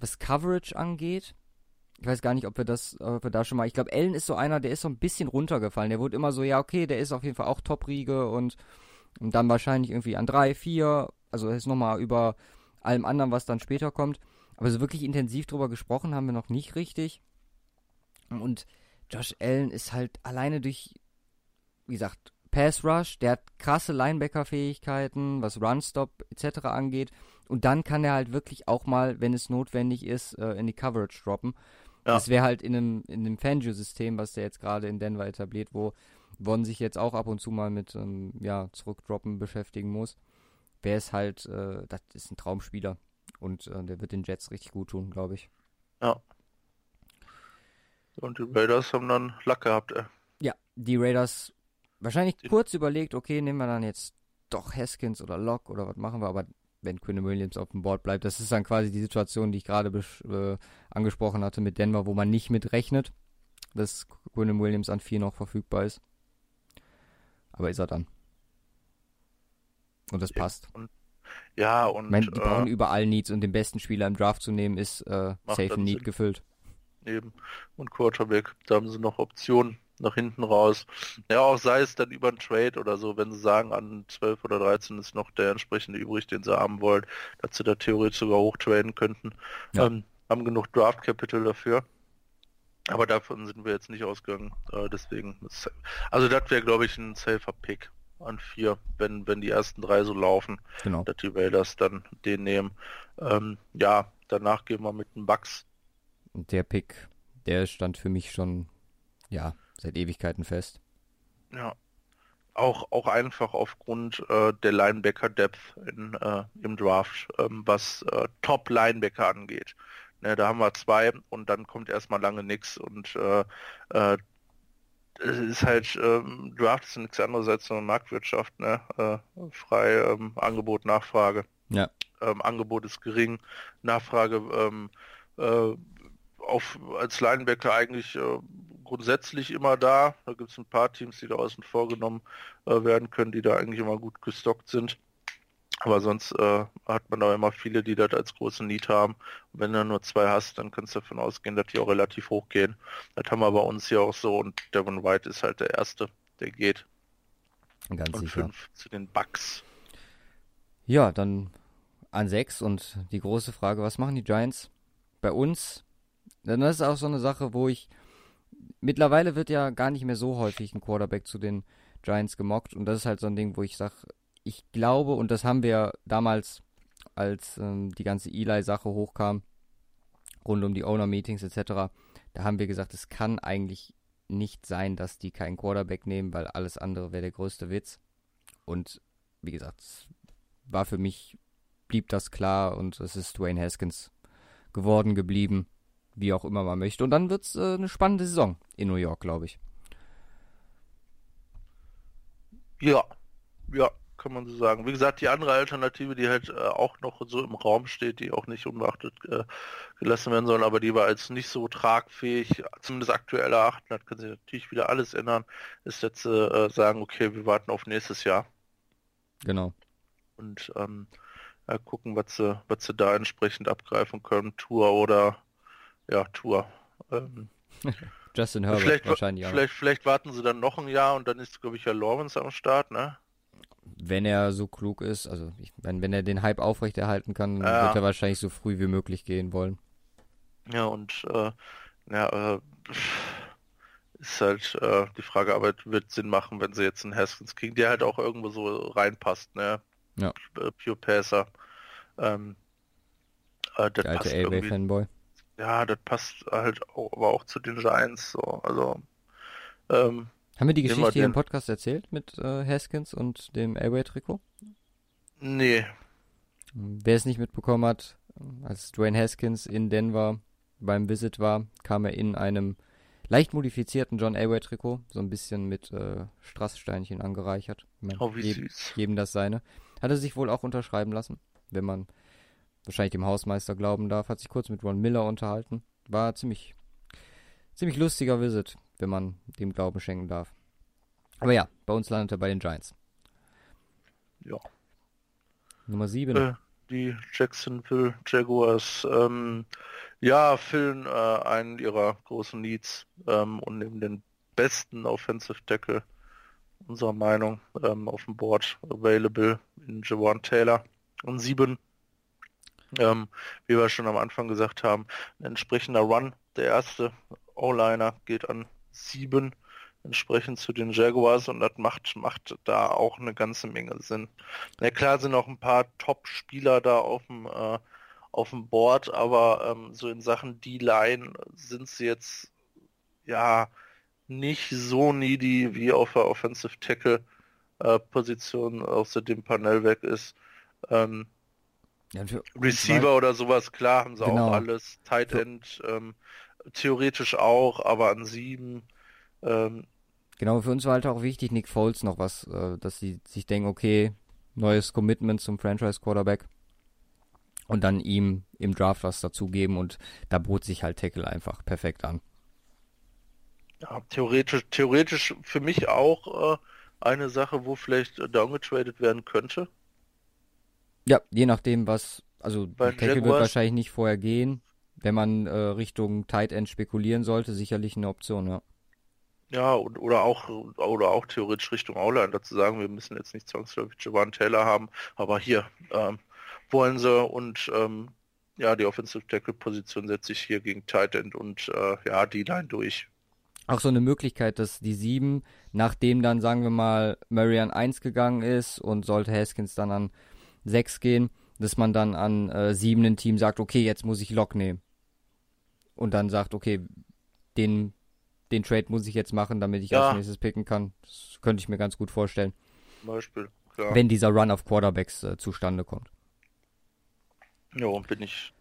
was Coverage angeht. Ich weiß gar nicht, ob wir das, ob wir da schon mal. Ich glaube, Allen ist so einer, der ist so ein bisschen runtergefallen. Der wurde immer so, ja, okay, der ist auf jeden Fall auch Top-Riege und, und dann wahrscheinlich irgendwie an drei, vier. Also er ist nochmal über allem anderen, was dann später kommt. Aber so wirklich intensiv drüber gesprochen haben wir noch nicht richtig. Und Josh Allen ist halt alleine durch, wie gesagt, Pass Rush, der hat krasse Linebacker-Fähigkeiten, was Run-Stop etc. angeht. Und dann kann er halt wirklich auch mal, wenn es notwendig ist, äh, in die Coverage droppen. Ja. Das wäre halt in einem, in einem Fangio-System, was der jetzt gerade in Denver etabliert, wo Von sich jetzt auch ab und zu mal mit ähm, ja, Zurückdroppen beschäftigen muss. Wäre es halt, äh, das ist ein Traumspieler. Und äh, der wird den Jets richtig gut tun, glaube ich. Ja. Und die Raiders haben dann Lack gehabt, ey. Ja, die Raiders wahrscheinlich die kurz überlegt, okay, nehmen wir dann jetzt doch Haskins oder Lock oder was machen wir, aber wenn Quinn Williams auf dem Board bleibt. Das ist dann quasi die Situation, die ich gerade äh, angesprochen hatte mit Denver, wo man nicht mit rechnet, dass Quinn Williams an 4 noch verfügbar ist. Aber ist er dann. Und das ja, passt. Und, ja, und. Ich meine, die äh, brauchen überall Needs und den besten Spieler im Draft zu nehmen, ist äh, safe Need Sinn. gefüllt. Eben. Und Quarterback, da haben sie noch Optionen nach hinten raus. Ja, auch sei es dann über einen Trade oder so, wenn sie sagen, an 12 oder 13 ist noch der entsprechende übrig, den sie haben wollen, dass sie da theoretisch sogar hochtraden könnten. Ja. Ähm, haben genug Draft Capital dafür. Aber davon sind wir jetzt nicht ausgegangen. Äh, deswegen, also das wäre, glaube ich, ein safer Pick an vier, wenn, wenn die ersten drei so laufen, genau. dass die Raiders dann den nehmen. Ähm, ja, danach gehen wir mit den Bucks. Der Pick, der stand für mich schon, ja, seit Ewigkeiten fest. Ja. Auch, auch einfach aufgrund äh, der Linebacker-Depth äh, im Draft, ähm, was äh, Top-Linebacker angeht. Ne, da haben wir zwei und dann kommt erstmal lange nichts und äh, äh, es ist halt, ähm, Draft ist nichts anderes als eine Marktwirtschaft, ne? Äh, frei ähm, Angebot, Nachfrage. Ja. Ähm, Angebot ist gering, Nachfrage ähm, äh, auf, als Linebacker eigentlich äh, grundsätzlich immer da. Da gibt es ein paar Teams, die da außen vorgenommen äh, werden können, die da eigentlich immer gut gestockt sind. Aber sonst äh, hat man da immer viele, die das als großen Need haben. Und wenn du nur zwei hast, dann kannst du davon ausgehen, dass die auch relativ hoch gehen. Das haben wir bei uns hier auch so und Devon White ist halt der Erste, der geht. Ganz und sicher. fünf zu den Bucks. Ja, dann an sechs und die große Frage, was machen die Giants? Bei uns, dann ist auch so eine Sache, wo ich mittlerweile wird ja gar nicht mehr so häufig ein Quarterback zu den Giants gemockt und das ist halt so ein Ding, wo ich sage, ich glaube, und das haben wir damals, als ähm, die ganze Eli-Sache hochkam, rund um die Owner-Meetings etc., da haben wir gesagt, es kann eigentlich nicht sein, dass die keinen Quarterback nehmen, weil alles andere wäre der größte Witz. Und wie gesagt, es war für mich, blieb das klar und es ist Dwayne Haskins geworden geblieben wie auch immer man möchte. Und dann wird es äh, eine spannende Saison in New York, glaube ich. Ja, ja, kann man so sagen. Wie gesagt, die andere Alternative, die halt äh, auch noch so im Raum steht, die auch nicht unbeachtet äh, gelassen werden soll, aber die wir als nicht so tragfähig, zumindest aktuell erachten, das kann sich natürlich wieder alles ändern, ist jetzt äh, sagen, okay, wir warten auf nächstes Jahr. Genau. Und ähm, gucken, was sie, was sie da entsprechend abgreifen können, Tour oder ja, Tour. Ähm, Justin Herbert vielleicht, wahrscheinlich vielleicht, vielleicht warten sie dann noch ein Jahr und dann ist, glaube ich, ja Lawrence am Start, ne? Wenn er so klug ist, also ich, wenn, wenn er den Hype aufrechterhalten kann, ja. wird er wahrscheinlich so früh wie möglich gehen wollen. Ja, und äh, ja, äh, ist halt äh, die Frage, aber es wird Sinn machen, wenn sie jetzt einen Haskins kriegen, der halt auch irgendwo so reinpasst, ne? Ja. Pure Passer. Ähm, äh, Der alte passt Elway irgendwie. Fanboy. Ja, das passt halt auch, aber auch zu den Giants so. Also ähm, Haben wir die Geschichte hier im. Podcast erzählt mit äh, Haskins und dem Elway-Trikot? nee, Wer es nicht mitbekommen hat, als Dwayne Haskins in Denver beim Visit war, kam er in einem leicht modifizierten John Elway-Trikot, so ein bisschen mit äh, Strasssteinchen angereichert. Ich mein, oh wie jedem, süß. jedem das seine. Hat er sich wohl auch unterschreiben lassen, wenn man wahrscheinlich dem Hausmeister glauben darf. Hat sich kurz mit Ron Miller unterhalten. War ziemlich, ziemlich lustiger Visit, wenn man dem Glauben schenken darf. Aber ja, bei uns landet er bei den Giants. Ja. Nummer 7. Äh, die Jacksonville Jaguars ähm, ja, füllen äh, einen ihrer großen Needs ähm, und nehmen den besten Offensive Tackle unserer Meinung ähm, auf dem Board available in Javon Taylor und sieben. Ähm, wie wir schon am Anfang gesagt haben, ein entsprechender Run. Der erste O-Liner geht an sieben entsprechend zu den Jaguars und das macht, macht da auch eine ganze Menge Sinn. Na klar sind auch ein paar Top-Spieler da auf dem, äh, auf dem Board, aber ähm, so in Sachen D-Line sind sie jetzt ja nicht so needy wie auf der Offensive Tackle äh, Position, außerdem Panel weg ist. Ähm, Ja, Receiver oder sowas, klar, haben sie Genau. auch alles. Tight End ähm, theoretisch auch, aber an sieben ähm, Genau, für uns war halt auch wichtig, Nick Foles noch was, äh, dass sie sich denken, okay, neues Commitment zum Franchise-Quarterback und dann ihm im Draft was dazugeben und da bot sich halt Tackle einfach perfekt an. Ja, theoretisch, theoretisch für mich auch äh, eine Sache, wo vielleicht äh, downgetradet werden könnte. Ja, je nachdem, was, also Bei Tackle wird wahrscheinlich nicht vorher gehen, wenn man äh, Richtung Tight End spekulieren sollte, sicherlich eine Option, ja. Ja, und, oder auch oder auch theoretisch Richtung O-Line dazu sagen, wir müssen jetzt nicht zwangsläufig Javon Taylor haben, aber hier ähm, wollen sie und ähm, ja, die Offensive Tackle Position setze ich hier gegen Tight End und äh, ja, die Line durch. Auch so eine Möglichkeit, dass die sieben, nachdem dann, sagen wir mal, Murray an 1 gegangen ist und sollte Haskins dann an 6 gehen, dass man dann an äh, 7 ein Team sagt, okay, jetzt muss ich Lock nehmen. Und dann sagt, okay, den, den Trade muss ich jetzt machen, damit ich Ja. als nächstes picken kann. Das könnte ich mir ganz gut vorstellen, Beispiel. Klar. wenn dieser Run auf Quarterbacks äh, zustande kommt. Jo, bin ich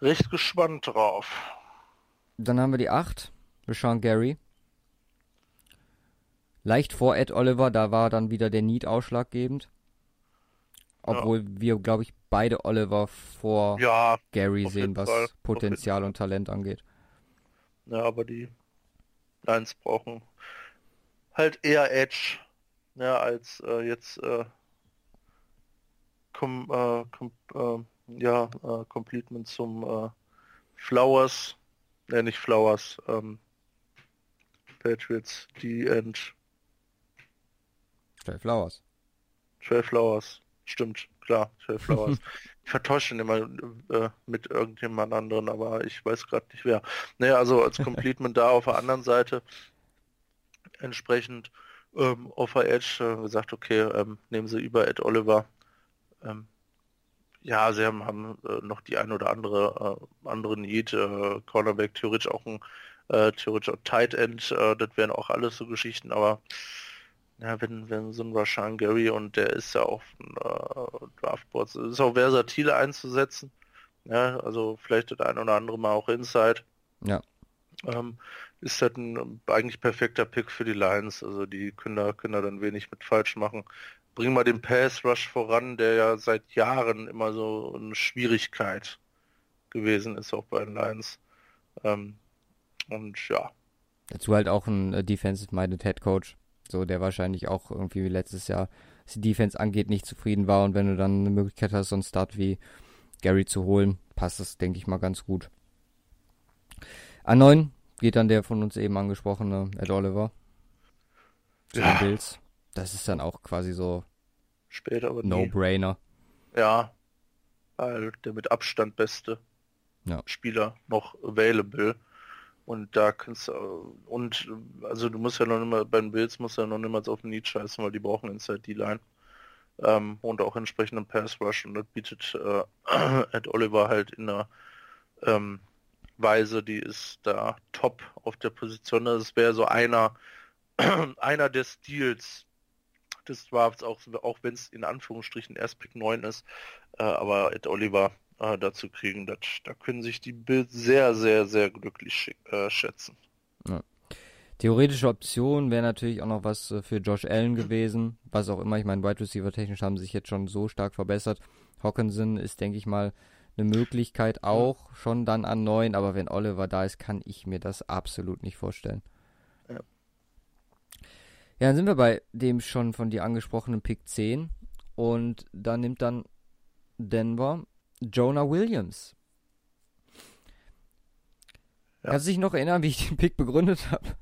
recht gespannt drauf. Dann haben wir die 8, Rashawn Gary. Leicht vor Ed Oliver, da war dann wieder der Need ausschlaggebend. Obwohl wir, glaube ich, beide Oliver vor Ja, Gary sehen, was Fall, Potenzial und Talent angeht. ja, aber die Lines brauchen halt eher Edge, ja, als äh, jetzt äh, kom, äh, kom, äh, ja, äh, Completement zum äh, Flowers, ne, nicht Flowers, ähm, Patriots, die End, Trey Flowers. Trey Flowers, stimmt, klar, Trey Flowers. ich vertausche ihn immer äh, mit irgendjemand anderen, aber ich weiß gerade nicht wer. Naja, also als Completement da auf der anderen Seite entsprechend ähm, auf der Edge äh, gesagt, okay, ähm, nehmen sie über Ed Oliver. Ähm, ja, sie haben, haben äh, noch die ein oder andere äh, andere Need, äh, Cornerback, theoretisch auch ein äh, theoretisch auch Tight End, äh, das wären auch alles so Geschichten, aber ja, wenn, wenn so ein Rashan Gary und der ist ja auf äh, Draftboards, ist auch versatil einzusetzen. Ja, also vielleicht das ein oder andere Mal auch Inside. Ja. Ähm, ist das ein eigentlich perfekter Pick für die Lions. Also die können da, können da dann wenig mit falsch machen. Bring mal den Pass Rush voran, der ja seit Jahren immer so eine Schwierigkeit gewesen ist, auch bei den Lions. Ähm, und ja, Dazu halt auch ein äh, Defensive-Minded Head Coach. So, der wahrscheinlich auch irgendwie letztes Jahr, was die Defense angeht, nicht zufrieden war. Und wenn du dann eine Möglichkeit hast, so einen Start wie Gary zu holen, passt das, denke ich mal, ganz gut. An 9 geht dann der von uns eben angesprochene Ed Oliver zu Ja. den Bills. Das ist dann auch quasi so später aber. No-Brainer. Ja, weil der mit Abstand beste Ja. Spieler noch available. Und da kannst du, und also du musst ja noch immer, bei den Bills musst du ja noch niemals auf den Need scheißen, weil die brauchen Inside D-Line. Ähm, und auch entsprechenden Pass Rush und das bietet äh, Ed Oliver halt in einer ähm, Weise, die ist da top auf der Position. Das also wäre so einer, einer der Stils des Drafts, auch, auch wenn es in Anführungsstrichen erst Pick 9 ist, äh, aber Ed Oliver äh, dazu kriegen. Das, da können sich die Bills sehr, sehr, sehr glücklich äh, schätzen. Ja. Theoretische Option wäre natürlich auch noch was äh, für Josh Allen gewesen, was auch immer. Ich meine, Wide Receiver technisch haben sich jetzt schon so stark verbessert. Hawkinson ist, denke ich mal, eine Möglichkeit auch schon dann an neun, aber wenn Oliver da ist, kann ich mir das absolut nicht vorstellen. Ja. Ja, dann sind wir bei dem schon von dir angesprochenen Pick 10 und da nimmt dann Denver Jonah Williams. Ja. Kannst du dich noch erinnern, wie ich den Pick begründet habe?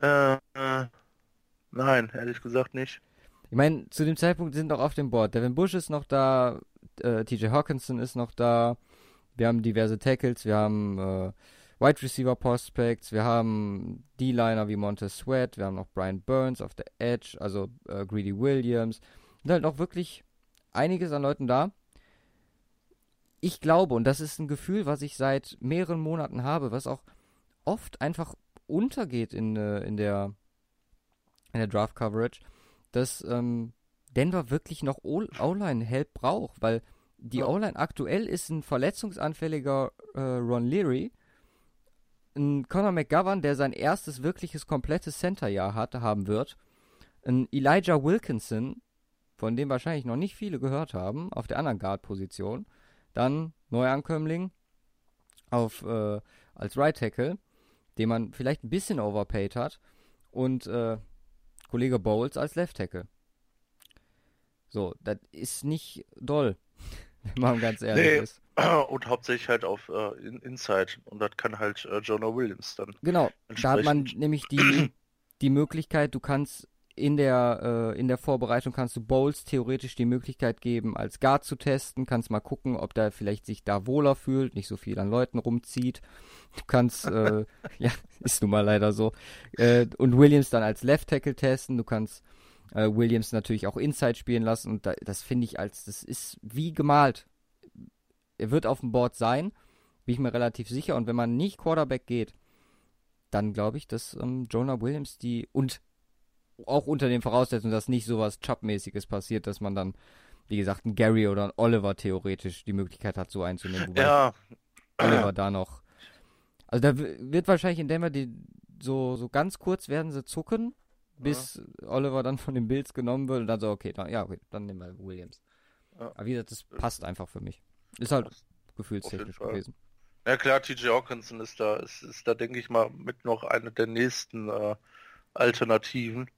Äh, äh, nein, ehrlich gesagt nicht. Ich meine, zu dem Zeitpunkt sind noch auf dem Board. Devin Bush ist noch da, äh, TJ Hawkinson ist noch da. Wir haben diverse Tackles, wir haben äh, Wide Receiver Prospects, wir haben D-Liner wie Montez Sweat, wir haben noch Brian Burns auf der Edge, also äh, Greedy Williams. Und halt noch wirklich einiges an Leuten da. Ich glaube, und das ist ein Gefühl, was ich seit mehreren Monaten habe, was auch oft einfach untergeht in, äh, in der, in der Draft Coverage, dass ähm, Denver wirklich noch O-Line-Help braucht, weil die ja. O-Line aktuell ist ein verletzungsanfälliger äh, Ron Leary, ein Conor McGovern, der sein erstes wirkliches komplettes Center-Jahr hat, haben wird, ein Elijah Wilkinson, von dem wahrscheinlich noch nicht viele gehört haben, auf der anderen Guard-Position. Dann Neuankömmling auf, äh, als Right Tackle, den man vielleicht ein bisschen overpaid hat. Und äh, Kollege Bowles als Left Tackle. So, das ist nicht doll, wenn man ganz ehrlich nee. ist. Und hauptsächlich halt auf äh, in, Inside. Und das kann halt äh, Jonah Williams dann. Genau, da hat man nämlich die, die Möglichkeit, du kannst in der, äh, in der Vorbereitung kannst du Bowles theoretisch die Möglichkeit geben, als Guard zu testen, kannst mal gucken, ob der vielleicht sich da wohler fühlt, nicht so viel an Leuten rumzieht. Du kannst, äh, ja, ist nun mal leider so. Äh, und Williams dann als Left Tackle testen, du kannst äh, Williams natürlich auch Inside spielen lassen und da, das finde ich als, das ist wie gemalt. Er wird auf dem Board sein, bin ich mir relativ sicher. Und wenn man nicht Quarterback geht, dann glaube ich, dass ähm, Jonah Williams die und auch unter den Voraussetzungen, dass nicht sowas Chubb-mäßiges passiert, dass man dann, wie gesagt, ein Gary oder ein Oliver theoretisch die Möglichkeit hat, so einzunehmen. Wobei ja. Oliver da noch. Also da wird wahrscheinlich in Denver die, so, so ganz kurz werden sie zucken, bis ja. Oliver dann von den Bills genommen wird und dann so, okay, dann, ja, okay, dann nehmen wir Williams. Ja. Aber wie gesagt, das passt einfach für mich. Ist halt gefühlstechnisch gewesen. Ja klar, TJ Hawkinson ist da, ist, ist da, denke ich mal, mit noch einer der nächsten äh, Alternativen.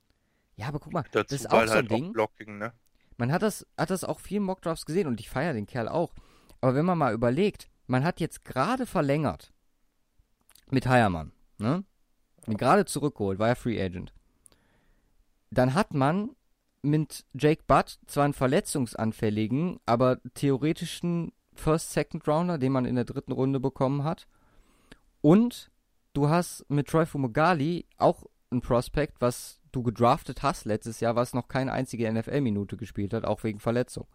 Ja, aber guck mal, Dazu, das ist auch so ein halt Ding. Blocking, ne? Man hat das, hat das auch viel Mockdrafts gesehen und ich feiere den Kerl auch. Aber wenn man mal überlegt, man hat jetzt gerade verlängert mit Heiermann, ne? Gerade zurückgeholt, war ja Free Agent. Dann hat man mit Jake Butt zwar einen verletzungsanfälligen, aber theoretischen First Second Rounder, den man in der dritten Runde bekommen hat. Und du hast mit Troy Fumagali auch ein Prospect, was du gedraftet hast letztes Jahr, was noch keine einzige NFL-Minute gespielt hat, auch wegen Verletzung.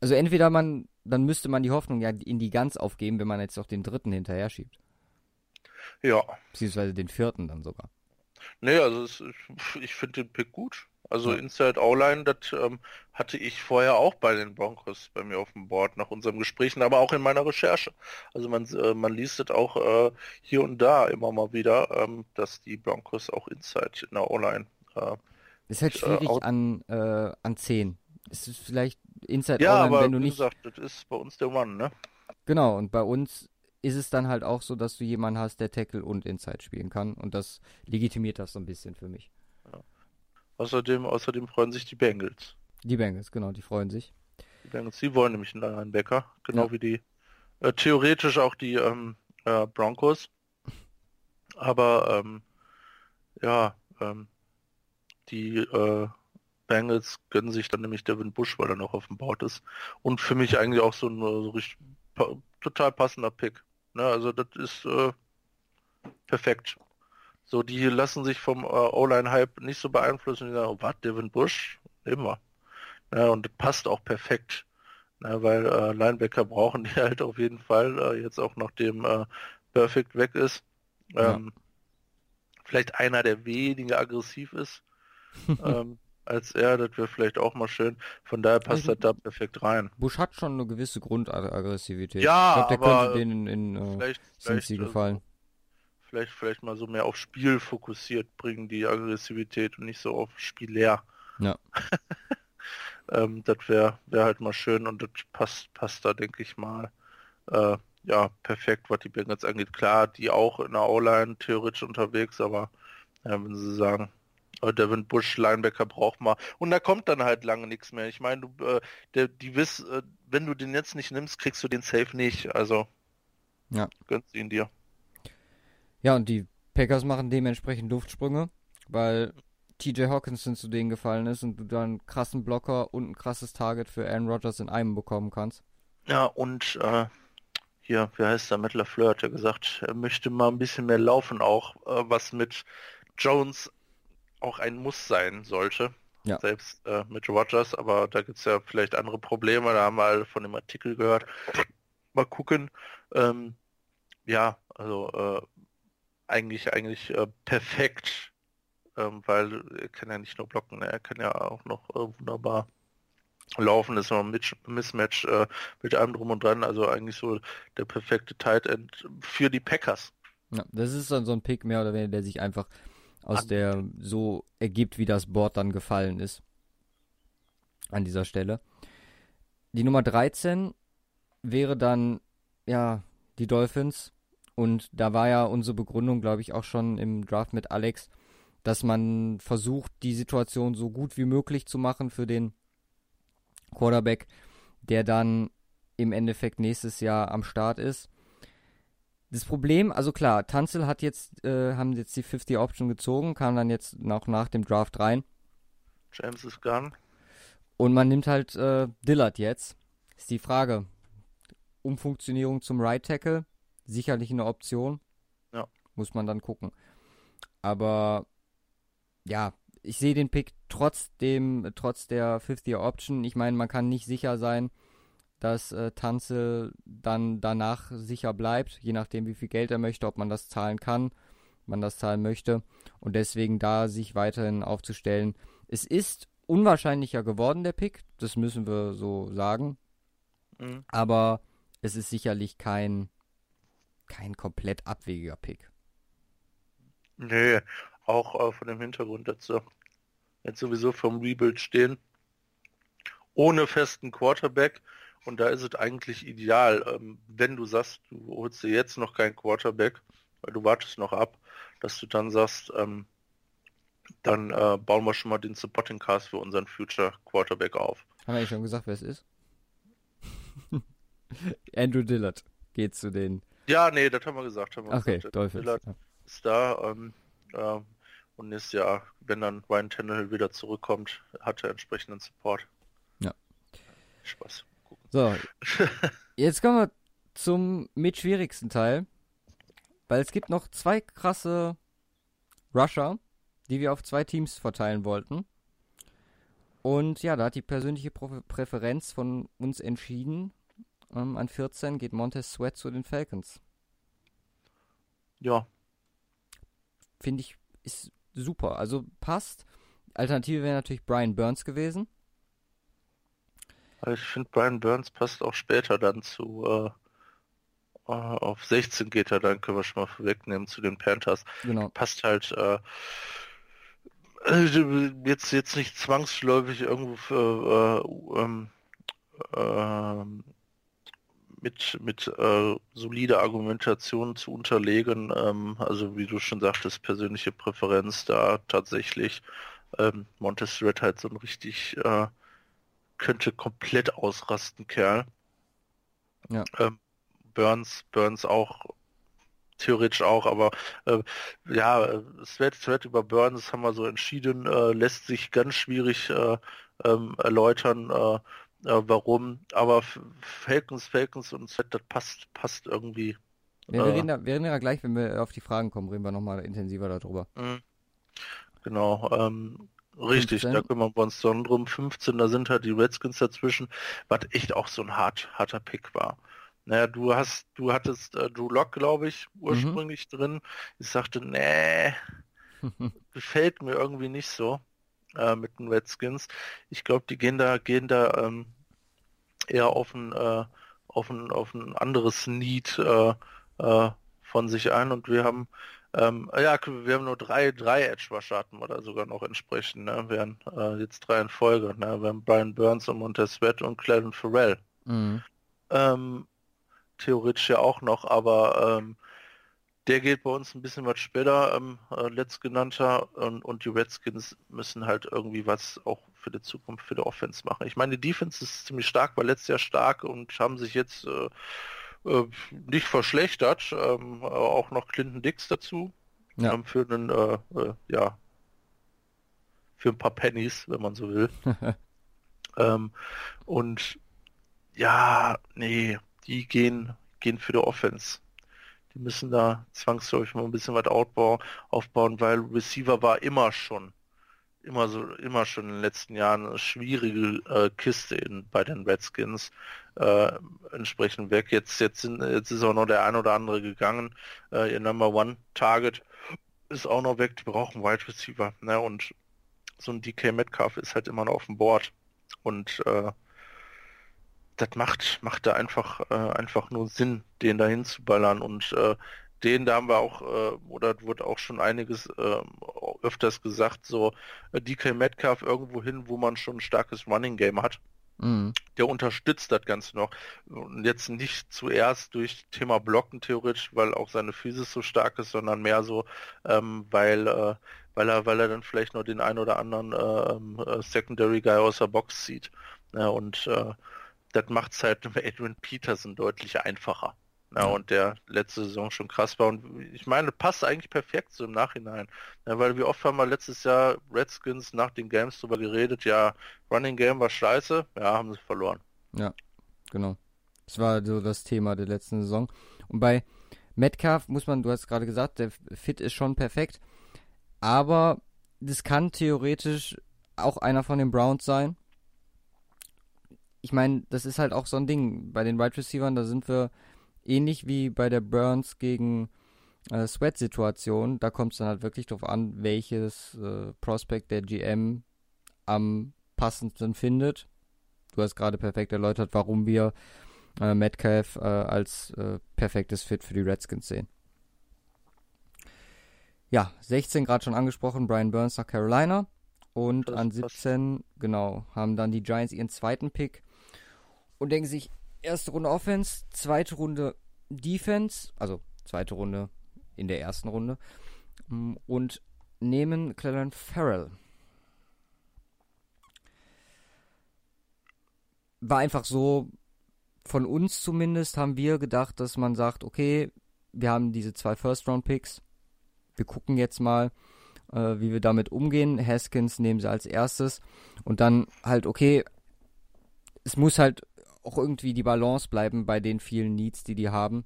Also entweder man, dann müsste man die Hoffnung ja in die ganz aufgeben, wenn man jetzt noch den dritten hinterher schiebt. Ja. Beziehungsweise den vierten dann sogar. Nee, also es, ich finde den Pick gut. Also ja. Inside O-Line, das ähm, hatte ich vorher auch bei den Broncos bei mir auf dem Board nach unseren Gesprächen, aber auch in meiner Recherche. Also man, äh, man liest es auch äh, hier und da immer mal wieder, ähm, dass die Broncos auch Inside in der O-Line. Äh, ist halt äh, schwierig an, äh, an 10. Es ist vielleicht Inside ja, O-Line, wenn du nicht. Gesagt, das ist bei uns der One, ne? Genau, und bei uns ist es dann halt auch so, dass du jemanden hast, der Tackle und Inside spielen kann. Und das legitimiert das so ein bisschen für mich. Außerdem, außerdem freuen sich die Bengals. Die Bengals, genau, die freuen sich. Die Bengals, die wollen nämlich einen Linebacker, genau ja. wie die äh, theoretisch auch die ähm, äh, Broncos. Aber ähm, ja, ähm, die äh, Bengals gönnen sich dann nämlich Devin Bush, weil er noch auf dem Board ist. Und für mich eigentlich auch so ein so richtig pa total passender Pick. Ne, also das ist äh, perfekt. So, die lassen sich vom äh, O-Line-Hype nicht so beeinflussen. Die sagen, oh, was, Devin Bush? Immer. Ja, und das passt auch perfekt. Ja, weil äh, Linebacker brauchen die halt auf jeden Fall, äh, jetzt auch nachdem äh, Perfect weg ist. Ähm, ja. Vielleicht einer, der weniger aggressiv ist ähm, als er, das wäre vielleicht auch mal schön. Von daher passt also, das da perfekt rein. Bush hat schon eine gewisse Grundaggressivität. Ja, ich glaube, der könnte denen in, in äh, vielleicht, vielleicht, gefallen. Vielleicht, vielleicht mal so mehr auf Spiel fokussiert bringen, die Aggressivität und nicht so auf Spiel leer. Ja. ähm, das wäre wär halt mal schön und das passt, passt da, denke ich mal. Äh, ja, perfekt, was die Bengals angeht. Klar, die auch in der O-Line theoretisch unterwegs, aber ja, wenn sie sagen, äh, Devin Bush, Linebacker braucht mal. Und da kommt dann halt lange nichts mehr. Ich meine, du, äh, der, die wiss, äh, wenn du den jetzt nicht nimmst, kriegst du den Safe nicht. Also ja. gönnst ihn dir. Ja, und die Packers machen dementsprechend Luftsprünge, weil TJ Hawkinson zu denen gefallen ist und du dann einen krassen Blocker und ein krasses Target für Aaron Rodgers in einem bekommen kannst. Ja, und äh, hier, wie heißt der, Matt LaFleur hat ja gesagt, er möchte mal ein bisschen mehr laufen auch, äh, was mit Jones auch ein Muss sein sollte. Ja. Selbst äh, mit Rogers, aber da gibt es ja vielleicht andere Probleme, da haben wir halt von dem Artikel gehört. Mal gucken. Ähm, ja, also äh, eigentlich eigentlich äh, perfekt ähm, weil er kann ja nicht nur blocken, ne? er kann ja auch noch äh, wunderbar laufen, ist noch ein Mismatch äh, mit allem drum und dran, also eigentlich so der perfekte Tight End für die Packers. Ja, das ist dann so ein Pick mehr oder weniger, der sich einfach aus An der so ergibt, wie das Board dann gefallen ist. An dieser Stelle. Die Nummer 13 wäre dann, ja, die Dolphins. Und da war ja unsere Begründung, glaube ich, auch schon im Draft mit Alex, dass man versucht, die Situation so gut wie möglich zu machen für den Quarterback, der dann im Endeffekt nächstes Jahr am Start ist. Das Problem, also klar, Tanzel hat jetzt, äh, haben jetzt die 50 Option gezogen, kam dann jetzt noch nach dem Draft rein. James ist gone. Und man nimmt halt äh, Dillard jetzt. Ist die Frage. Umfunktionierung zum Right Tackle, sicherlich eine Option. Ja. Muss man dann gucken. Aber ja, ich sehe den Pick trotzdem, trotz der 50er-Option. Ich meine, man kann nicht sicher sein, dass äh, Tanze dann danach sicher bleibt, je nachdem, wie viel Geld er möchte, ob man das zahlen kann, man das zahlen möchte. Und deswegen da sich weiterhin aufzustellen. Es ist unwahrscheinlicher geworden, der Pick, das müssen wir so sagen. Mhm. Aber es ist sicherlich kein, kein komplett abwegiger Pick. Nee, auch äh, von dem Hintergrund, dass sie jetzt sowieso vom Rebuild stehen, ohne festen Quarterback. Und da ist es eigentlich ideal, ähm, wenn du sagst, du holst dir jetzt noch keinen Quarterback, weil du wartest noch ab, dass du dann sagst, ähm, dann äh, bauen wir schon mal den Supporting Cast für unseren Future Quarterback auf. Haben wir ja schon gesagt, wer es ist? Andrew Dillard geht zu den. Ja, nee, das haben wir gesagt. Haben wir okay, gesagt. Dolphins. Dillard ist da. Ähm, äh, und nächstes Jahr, wenn dann Ryan Tannehill wieder zurückkommt, hat er entsprechenden Support. Ja. Spaß. Gucken. So, jetzt kommen wir zum mit schwierigsten Teil. Weil es gibt noch zwei krasse Rusher, die wir auf zwei Teams verteilen wollten. Und ja, da hat die persönliche Präferenz von uns entschieden. Ähm, an 14 geht Montez Sweat zu den Falcons. Ja. Finde ich, ist super. Also passt. Alternative wäre natürlich Brian Burns gewesen. Ich finde, Brian Burns passt auch später dann zu. Äh, äh auf 16 geht er, dann können wir schon mal vorwegnehmen zu den Panthers. Genau. Passt halt. Äh, äh jetzt jetzt nicht zwangsläufig irgendwo für äh, ähm, ähm, mit, mit äh, solider Argumentation zu unterlegen. Ähm, also wie du schon sagtest, persönliche Präferenz da tatsächlich. Ähm, Montes Red halt so ein richtig äh, könnte komplett ausrasten, Kerl. Ja. Ähm, Burns, Burns auch theoretisch auch, aber äh, ja, Sweat, Sweat über Burns haben wir so entschieden, äh, lässt sich ganz schwierig äh, ähm, erläutern. Äh, warum, aber Falcons, Falcons und Set, das passt, passt irgendwie. Ja, wir, äh, reden da, wir reden ja gleich, wenn wir auf die Fragen kommen, reden wir nochmal intensiver darüber. Mhm. Genau, ähm, richtig, 15. da kümmern wir uns dann drum. 15, da sind halt die Redskins dazwischen, was echt auch so ein hart, harter Pick war. Naja, du hast, du hattest äh, Drew Lock, glaube ich, ursprünglich mhm. drin. Ich sagte, nee, gefällt mir irgendwie nicht so äh, mit den Redskins. Ich glaube, die gehen da, gehen da ähm, eher auf ein, äh, auf ein, auf ein anderes Need äh, äh, von sich ein und wir haben ähm, ja, wir haben nur drei, drei Edge Rusher hatten oder sogar noch entsprechend, ne? Wir haben äh, jetzt drei in Folge, ne? Wir haben Brian Burns und Montez Sweat und Clellan Farrell. Mhm. Ähm, theoretisch ja auch noch, aber ähm, der geht bei uns ein bisschen was später, ähm, äh, letztgenannter, und, und die Redskins müssen halt irgendwie was auch für die Zukunft, für die Offense machen. Ich meine, die Defense ist ziemlich stark, war letztes Jahr stark und haben sich jetzt äh, äh, nicht verschlechtert. Ähm, auch noch Clinton Dix dazu. Ja. Ähm, für einen, äh, äh, ja, für ein paar Pennies, wenn man so will. ähm, und ja, nee, die gehen, gehen für die Offense. Die müssen da zwangsläufig mal ein bisschen was aufbauen, weil Receiver war immer schon immer so, immer schon in den letzten Jahren eine schwierige äh, Kiste in, bei den Redskins. Äh, entsprechend weg. Jetzt, jetzt, sind, jetzt ist auch noch der ein oder andere gegangen. Äh, ihr Number One Target ist auch noch weg. Die brauchen Wide Receiver. Ne? Und so ein DK Metcalf ist halt immer noch auf dem Board. Und äh, das macht, macht da einfach, äh, einfach nur Sinn, den dahin zu ballern. Und äh, den, da haben wir auch, äh, oder wurde auch schon einiges äh, öfters gesagt, so äh, DK Metcalf irgendwo hin, wo man schon ein starkes Running Game hat. Mhm. Der unterstützt das Ganze noch. Und jetzt nicht zuerst durch Thema Blocken theoretisch, weil auch seine Physis so stark ist, sondern mehr so, ähm, weil, äh, weil er, weil er dann vielleicht noch den einen oder anderen äh, ähm, äh Secondary Guy aus der Box zieht. Ja, und äh, das macht es halt mit Adrian Peterson deutlich einfacher. Ja, und der letzte Saison schon krass war. Und ich meine, passt eigentlich perfekt so im Nachhinein. Ja, weil wie oft haben wir letztes Jahr Redskins nach den Games darüber geredet, ja, Running Game war scheiße, ja, haben sie verloren. Ja, genau. Das war so das Thema der letzten Saison. Und bei Metcalf muss man, du hast gerade gesagt, der Fit ist schon perfekt. Aber das kann theoretisch auch einer von den Browns sein. Ich meine, das ist halt auch so ein Ding. Bei den Wide Receivers, da sind wir ähnlich wie bei der Burns gegen äh, Sweat-Situation, da kommt es dann halt wirklich darauf an, welches äh, Prospect der GM am passendsten findet. Du hast gerade perfekt erläutert, warum wir äh, Metcalf äh, als äh, perfektes Fit für die Redskins sehen. Ja, 16 gerade schon angesprochen, Brian Burns nach Carolina. Und an 17, genau, haben dann die Giants ihren zweiten Pick und denken sich, erste Runde Offense, zweite Runde Defense, also zweite Runde in der ersten Runde mm, und nehmen Clellan Farrell. War einfach so, von uns zumindest haben wir gedacht, dass man sagt, okay, wir haben diese zwei First-Round-Picks, wir gucken jetzt mal, äh, wie wir damit umgehen. Haskins nehmen sie als erstes und dann halt, okay, es muss halt auch irgendwie die Balance bleiben bei den vielen Needs, die die haben.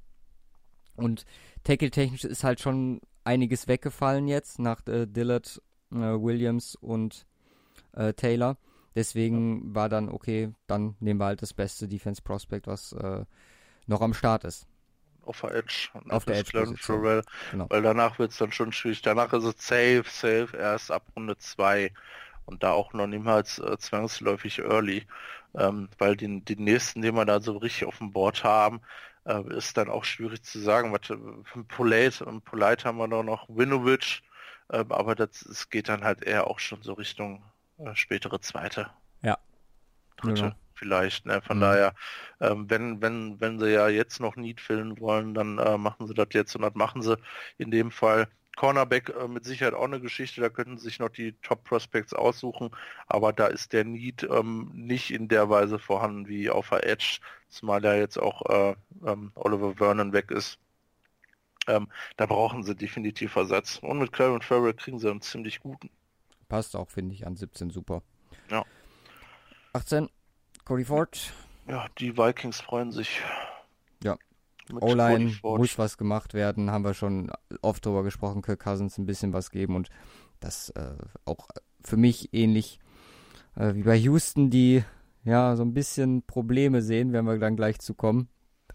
Und tackle-technisch ist halt schon einiges weggefallen jetzt nach äh, Dillard, äh, Williams und äh, Taylor. Deswegen war dann, okay, dann nehmen wir halt das beste Defense Prospect, was äh, noch am Start ist. Auf der Edge. Auf der Edge. Farrell, genau. Weil danach wird es dann schon schwierig. Danach ist es safe, safe, erst ab Runde 2 und da auch noch niemals äh, zwangsläufig early, ähm, weil die, die nächsten, die wir da so richtig auf dem Board haben, äh, ist dann auch schwierig zu sagen. Was, äh, Polite, und Polite haben wir noch, noch Winovich, äh, aber das, es geht dann halt eher auch schon so Richtung äh, spätere zweite. Ja. Dritte. Genau. Vielleicht, ne? Von mhm. daher, ähm, wenn, wenn, wenn sie ja jetzt noch Need füllen wollen, dann äh, machen sie das jetzt und das machen sie in dem Fall Cornerback äh, mit Sicherheit auch eine Geschichte, da könnten sich noch die Top Prospects aussuchen, aber da ist der Need ähm, nicht in der Weise vorhanden wie auf der Edge, zumal ja jetzt auch äh, ähm, Oliver Vernon weg ist. Ähm, da brauchen sie definitiv Ersatz. Und mit Clarence Farrell kriegen sie einen ziemlich guten. Passt auch, finde ich, an 17 super. Ja. 18 Cody Ford. Ja, die Vikings freuen sich. Ja. O-Line muss was gemacht werden, haben wir schon oft drüber gesprochen. Kirk Cousins ein bisschen was geben und das äh, auch für mich ähnlich äh, wie bei Houston, die ja so ein bisschen Probleme sehen, werden wir dann gleich zu kommen,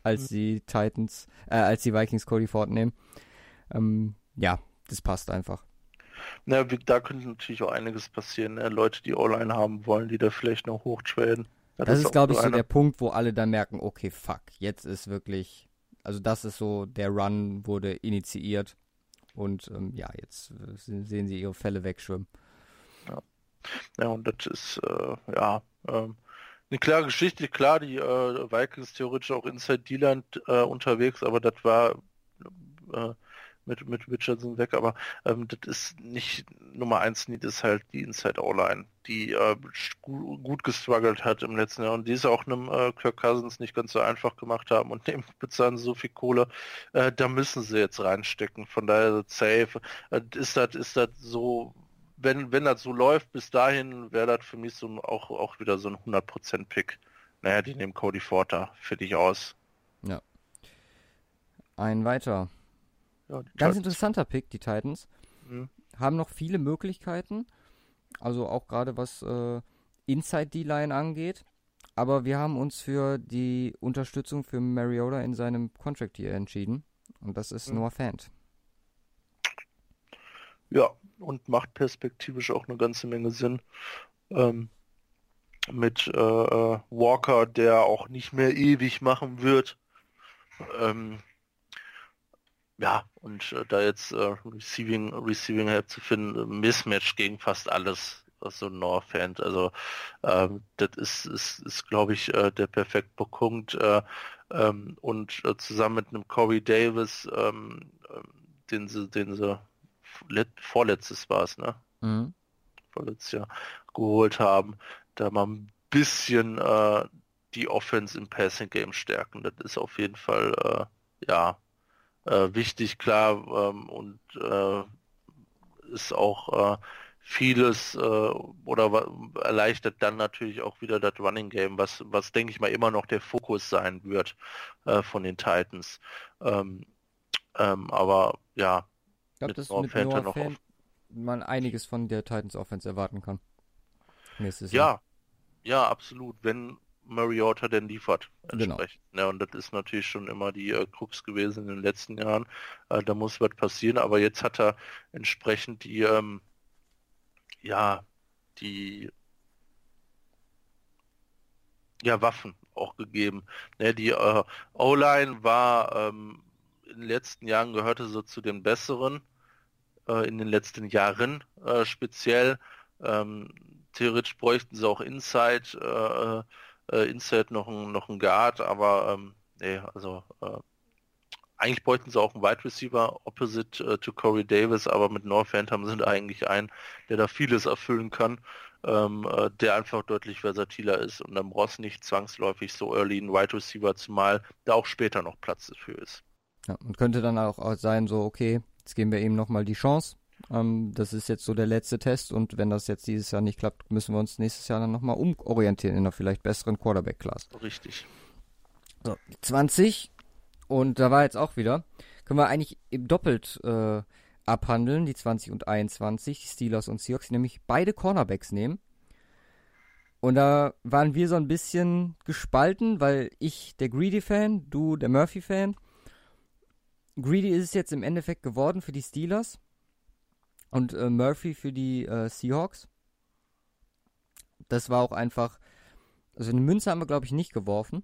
als mhm. die Titans, äh, als die Vikings Cody Ford nehmen. Ähm, ja, das passt einfach. Na, da könnte natürlich auch einiges passieren. Ne? Leute, die O-Line haben wollen, die da vielleicht noch hochtraden. Das, das ist, glaube ich, so der Punkt, wo alle dann merken, okay, fuck, jetzt ist wirklich, also das ist so, der Run wurde initiiert und ähm, ja, jetzt äh, sehen sie ihre Fälle wegschwimmen. Ja, ja und das ist, äh, ja, ähm, eine klare Geschichte. Klar, die äh, Vikings theoretisch auch Inside D-Land äh, unterwegs, aber das war äh, mit, mit Richardson weg, aber ähm, das ist nicht Nummer eins Need ist halt die Inside O-Line, die äh, gut gestruggelt hat im letzten Jahr und die ist auch einem äh, Kirk Cousins nicht ganz so einfach gemacht haben und dem bezahlen so viel Kohle, äh, da müssen sie jetzt reinstecken. Von daher safe. Äh, ist das ist das so wenn, wenn das so läuft, bis dahin wäre das für mich so auch, auch wieder so ein 100% Pick. Naja, die nehmen Cody Forter für dich aus. Ja. Ein weiter. Ja, Ganz interessanter Pick, die Titans. Mhm. Haben noch viele Möglichkeiten. Also auch gerade was äh, Inside D-Line angeht. Aber wir haben uns für die Unterstützung für Mariota in seinem Contract hier entschieden. Und das ist mhm. Noah Fant. Ja, und macht perspektivisch auch eine ganze Menge Sinn. Ähm, mit äh, äh Walker, der auch nicht mehr ewig machen wird. Ähm, ja, und äh, da jetzt äh, Receiving, Receiving Help zu finden, Mismatch gegen fast alles, was so ein North-Fan. Also ähm, das ist, ist, ist glaube ich, äh, der perfekte Punkt. Äh, ähm, und äh, zusammen mit einem Corey Davis, ähm, ähm den sie, den sie vorletztes war es, ne? Mhm. Vorletztes Jahr geholt haben, da mal ein bisschen äh, die Offense im Passing Game stärken. Das ist auf jeden Fall äh, ja äh, wichtig, klar, ähm, und äh, ist auch äh, vieles äh, oder erleichtert dann natürlich auch wieder das Running Game, was, was denke ich mal immer noch der Fokus sein wird äh, von den Titans. Ähm, ähm, aber ja, ich glaube, dass mit Noah noch Fan man einiges von der Titans Offense erwarten kann. Nächstes ja, Jahr. ja, absolut. Wenn Mariota denn liefert. Genau. Ja, und das ist natürlich schon immer die äh, Krux gewesen in den letzten Jahren. Äh, da muss was passieren, aber jetzt hat er entsprechend die, ähm, ja, die ja, Waffen auch gegeben. Ne, die äh, O-Line war ähm, in den letzten Jahren gehörte so zu den besseren, äh, in den letzten Jahren äh, speziell. Ähm, theoretisch bräuchten sie auch Inside äh, Inside noch ein, noch ein Guard, aber ähm, nee, also äh, eigentlich bräuchten sie auch einen Wide Receiver opposite äh, to Corey Davis, aber mit North Phantom sind eigentlich ein, der da vieles erfüllen kann, ähm, äh, der einfach deutlich versatiler ist und dann brauchst nicht zwangsläufig so early einen Wide Receiver, zumal da auch später noch Platz dafür ist. Ja, und könnte dann auch sein, so, okay, jetzt geben wir ihm nochmal die Chance, ähm, das ist jetzt so der letzte Test und wenn das jetzt dieses Jahr nicht klappt, müssen wir uns nächstes Jahr dann nochmal umorientieren in einer vielleicht besseren Quarterback-Class. Richtig. So, 20 und da war jetzt auch wieder, können wir eigentlich eben doppelt äh, abhandeln, die 20 und 21, die Steelers und Seahawks, nämlich beide Cornerbacks nehmen. Und da waren wir so ein bisschen gespalten, weil ich der Greedy-Fan, du der Murphy-Fan. Greedy ist es jetzt im Endeffekt geworden für die Steelers und äh, Murphy für die äh, Seahawks. Das war auch einfach, also eine Münze haben wir glaube ich nicht geworfen.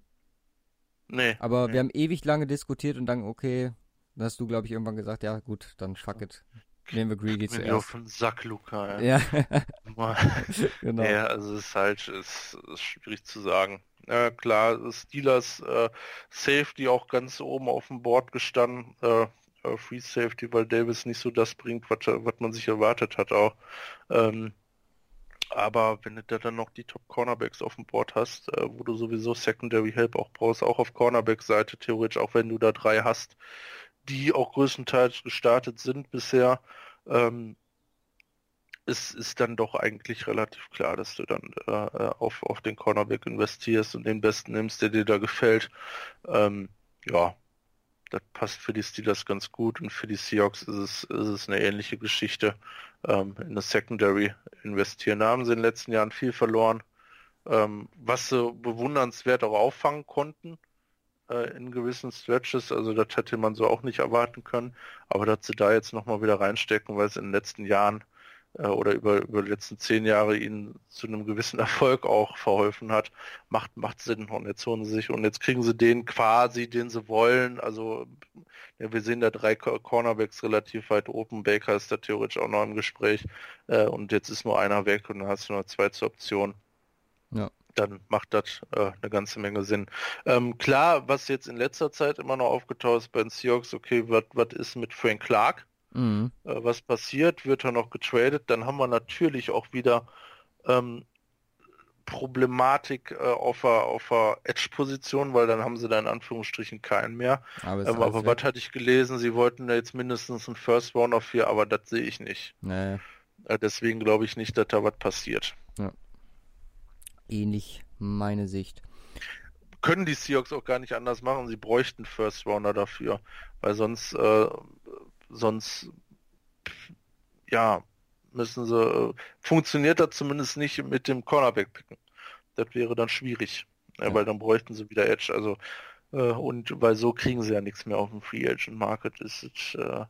Nee. Aber nee. wir haben ewig lange diskutiert und dann, okay, dann hast du glaube ich irgendwann gesagt, ja gut, dann fuck it. Nehmen wir Greedy zuerst. auf den Sack, Luca. Ja. genau. Ja, also es ist halt, es ist schwierig zu sagen. Ja, klar, Steelers äh, Safety auch ganz oben auf dem Board gestanden. Äh, Free Safety, weil Davis nicht so das bringt, was, man sich erwartet hat auch. Ähm, aber wenn du da dann noch die Top Cornerbacks auf dem Board hast, äh, wo du sowieso Secondary Help auch brauchst, auch auf Cornerback-Seite theoretisch, auch wenn du da drei hast, die auch größtenteils gestartet sind bisher, ähm, es ist dann doch eigentlich relativ klar, dass du dann äh, äh, auf, auf den Cornerback investierst und den besten nimmst, der dir da gefällt. Ähm, ja, das passt für die Steelers ganz gut und für die Seahawks ist es, ist es eine ähnliche Geschichte. Ähm, in der Secondary investieren. Da haben sie in den letzten Jahren viel verloren, ähm, was sie bewundernswert auch auffangen konnten äh, in gewissen Stretches. Also das hätte man so auch nicht erwarten können. Aber dass sie da jetzt nochmal wieder reinstecken, weil es in den letzten Jahren äh, oder über, über die letzten zehn Jahre ihnen zu einem gewissen Erfolg auch verholfen hat, macht, macht Sinn. Und jetzt holen sie sich und jetzt kriegen sie den quasi, den sie wollen. Also ja, wir sehen da drei Cornerbacks relativ weit oben. Baker ist da theoretisch auch noch im Gespräch. Äh, und jetzt ist nur einer weg und dann hast du noch zwei zur Option. Ja. Dann macht das äh, eine ganze Menge Sinn. Ähm, klar, was jetzt in letzter Zeit immer noch aufgetaucht ist bei den Seahawks, okay, was ist mit Frank Clark? Mhm. Äh, was passiert? Wird er noch getradet? Dann haben wir natürlich auch wieder ähm, Problematik äh, auf der, auf der Edge-Position, weil dann haben sie da in Anführungsstrichen keinen mehr. Aber, ähm, aber was hatte ich gelesen? Sie wollten da jetzt mindestens einen First Rounder für, aber das sehe ich nicht. Nee. Äh, deswegen glaube ich nicht, dass da was passiert. Ja. Ähnlich meine Sicht. Können die Seahawks auch gar nicht anders machen. Sie bräuchten First Rounder dafür, weil sonst äh, sonst ja müssen sie äh, funktioniert das zumindest nicht mit dem Cornerback picken. Das wäre dann schwierig, ja. weil dann bräuchten sie wieder Edge. Also äh, und weil so kriegen sie ja nichts mehr auf dem Free Agent Market. Ist es, äh,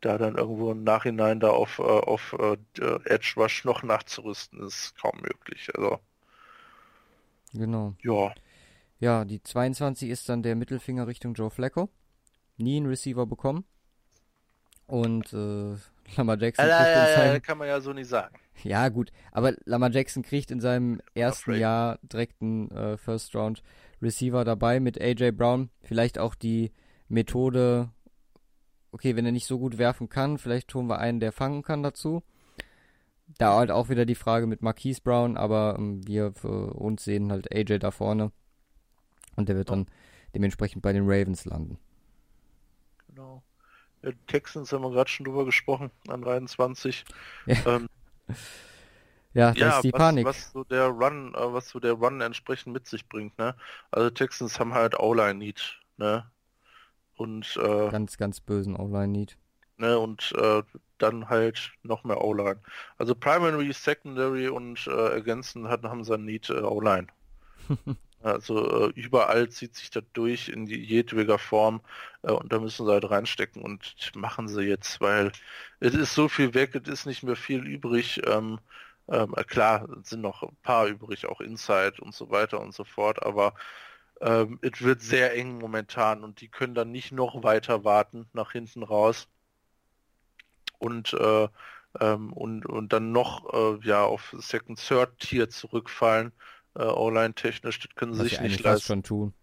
da dann irgendwo im Nachhinein da auf, äh, auf äh, Edge Rush noch nachzurüsten, ist kaum möglich. Also genau. Ja. Ja, die 22 ist dann der Mittelfinger Richtung Joe Flacco. Nie einen Receiver bekommen. Und äh, Lamar Jackson ja, kriegt ja, in seinem... Ja, kann man ja so nicht sagen. Ja, gut. Aber Lamar Jackson kriegt in seinem ersten Jahr direkt einen äh, First Round Receiver dabei mit AJ Brown. Vielleicht auch die Methode, okay, wenn er nicht so gut werfen kann, vielleicht tun wir einen, der fangen kann dazu. Da halt auch wieder die Frage mit Marquise Brown, aber ähm, wir für uns sehen halt AJ da vorne. Und der wird dann dementsprechend bei den Ravens landen. Genau. Ja, Texans haben wir gerade schon drüber gesprochen, an 23. Ja, ähm, ja das ja, ist die was, Panik. Was so der Run, äh, was so der Run entsprechend mit sich bringt, ne? Also Texans haben halt O-Line-Need, ne? Und äh, ganz, ganz bösen O-Line-Need. Ne, und äh, dann halt noch mehr O-Line. Also Primary, Secondary und äh, ergänzend hat, haben sie ein Need äh, O-Line. Also äh, überall zieht sich das durch in die jedweder Form äh, und da müssen sie halt reinstecken und machen sie jetzt, weil es ist so viel weg, es ist nicht mehr viel übrig. Ähm, ähm, äh, klar, sind noch ein paar übrig, auch Inside und so weiter und so fort, aber ähm, es wird sehr eng momentan und die können dann nicht noch weiter warten nach hinten raus und äh, ähm, und, und dann noch äh, ja auf Second Third Tier zurückfallen äh, online technisch, das können sie sich nicht leisten. schon tun.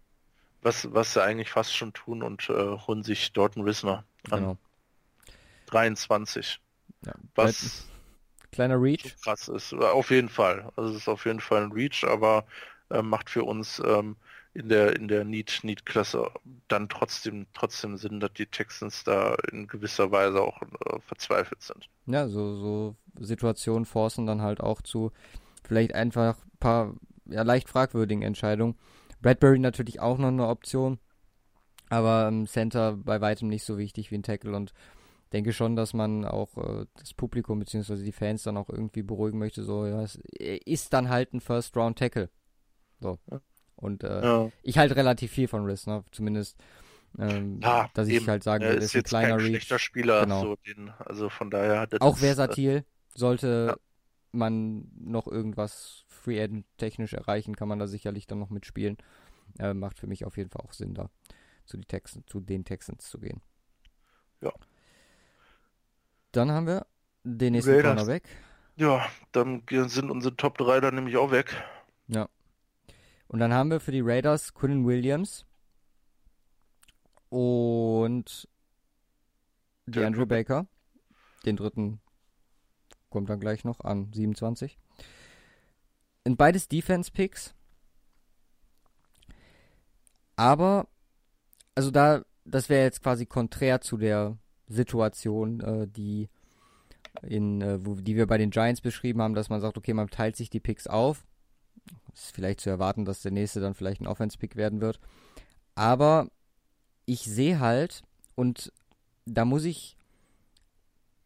Was, was sie eigentlich fast schon tun und äh, holen sich dort einen Wisner an. Genau. 23. Ja, was kleiner Reach. Krass ist. Auf jeden Fall. Also es ist auf jeden Fall ein Reach, aber äh, macht für uns ähm, in der in der Need Need Klasse dann trotzdem trotzdem Sinn, dass die Texans da in gewisser Weise auch äh, verzweifelt sind. Ja, so so Situationen forcen dann halt auch zu vielleicht einfach ein paar ja, leicht fragwürdigen Entscheidung. Bradbury natürlich auch noch eine Option, aber im Center bei weitem nicht so wichtig wie ein Tackle und denke schon, dass man auch äh, das Publikum bzw. die Fans dann auch irgendwie beruhigen möchte. So, ja, es ist dann halt ein First Round Tackle. So. Und äh, ja. ich halte relativ viel von Riss, ne? zumindest. Ähm, ja, dass ich eben. halt sagen würde, ist, ist ein kleiner kein schlechter Spieler, genau. so den, also von daher hat er auch versatil. Sollte ja. man noch irgendwas Free Agent technisch erreichen, kann man da sicherlich dann noch mitspielen. Äh, macht für mich auf jeden Fall auch Sinn, da zu, die Texans, zu den Texans zu gehen. Ja. Dann haben wir den nächsten Raiders. Corner weg. Ja, dann sind unsere Top 3 dann nämlich auch weg. Ja. Und dann haben wir für die Raiders Quinnen Williams und DeAndre Baker. Den dritten kommt dann gleich noch an 27 in beides Defense-Picks. Aber, also da, das wäre jetzt quasi konträr zu der Situation, äh, die in, äh, wo, die wir bei den Giants beschrieben haben, dass man sagt, okay, man teilt sich die Picks auf. Ist vielleicht zu erwarten, dass der nächste dann vielleicht ein Offense-Pick werden wird. Aber ich sehe halt, und da muss ich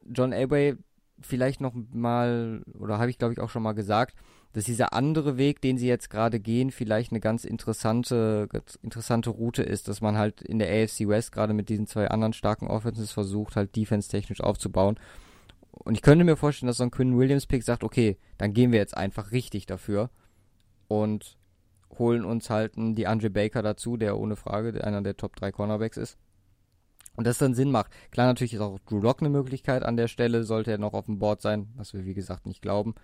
John Elway vielleicht noch mal, oder habe ich glaube ich auch schon mal gesagt, dass dieser andere Weg, den sie jetzt gerade gehen, vielleicht eine ganz interessante, ganz interessante Route ist, dass man halt in der AFC West gerade mit diesen zwei anderen starken Offenses versucht, halt defense-technisch aufzubauen. Und ich könnte mir vorstellen, dass so ein Quinn Williams-Pick sagt, okay, dann gehen wir jetzt einfach richtig dafür und holen uns halt einen DeAndre Baker dazu, der ohne Frage einer der Top 3 Cornerbacks ist. Und das dann Sinn macht. Klar, natürlich ist auch Drew Lock eine Möglichkeit an der Stelle, sollte er noch auf dem Board sein, was wir wie gesagt nicht glauben.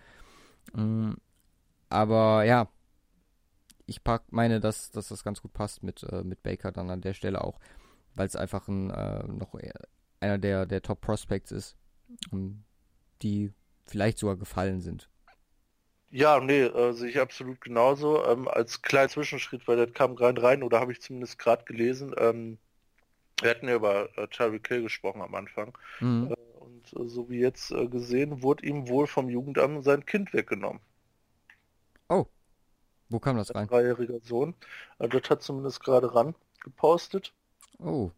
Aber ja, ich pack, meine, dass, dass das ganz gut passt mit, äh, mit Baker dann an der Stelle auch, weil es einfach ein, äh, noch einer der, der Top Prospects ist, ähm, die vielleicht sogar gefallen sind. Ja, nee, äh, sehe ich absolut genauso. Ähm, als kleiner Zwischenschritt, weil das kam gerade rein, oder habe ich zumindest gerade gelesen, ähm, wir hatten ja über äh, Tyreek Hill gesprochen am Anfang. Mhm. Äh, und äh, so wie jetzt äh, gesehen, wurde ihm wohl vom Jugendamt sein Kind weggenommen. Oh. Wo kam das rein? Ein dreijähriger Sohn. Äh, das hat zumindest gerade ran gepostet. Oh.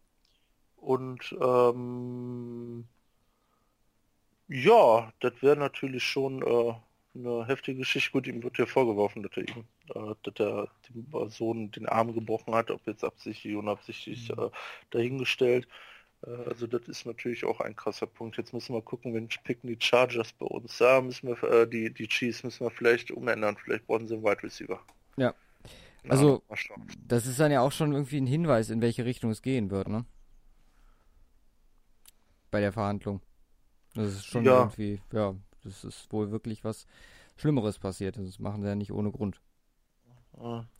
Und ähm, ja, das wäre natürlich schon äh, eine heftige Geschichte. Gut, ihm wird ja vorgeworfen, dass er ihm, äh, dass er dem Sohn den Arm gebrochen hat, ob jetzt absichtlich oder unabsichtlich mhm. äh, dahingestellt. Äh, also das ist natürlich auch ein krasser Punkt. Jetzt müssen wir gucken, wenn picken die Chargers bei uns. Da müssen wir äh, die, die Chiefs müssen wir vielleicht umändern. Vielleicht brauchen sie einen Wide Receiver. Ja. Also, das ist dann ja auch schon irgendwie ein Hinweis, in welche Richtung es gehen wird, ne? Bei der Verhandlung. Das ist schon ja. irgendwie, ja, das ist wohl wirklich was Schlimmeres passiert. Das machen sie ja nicht ohne Grund.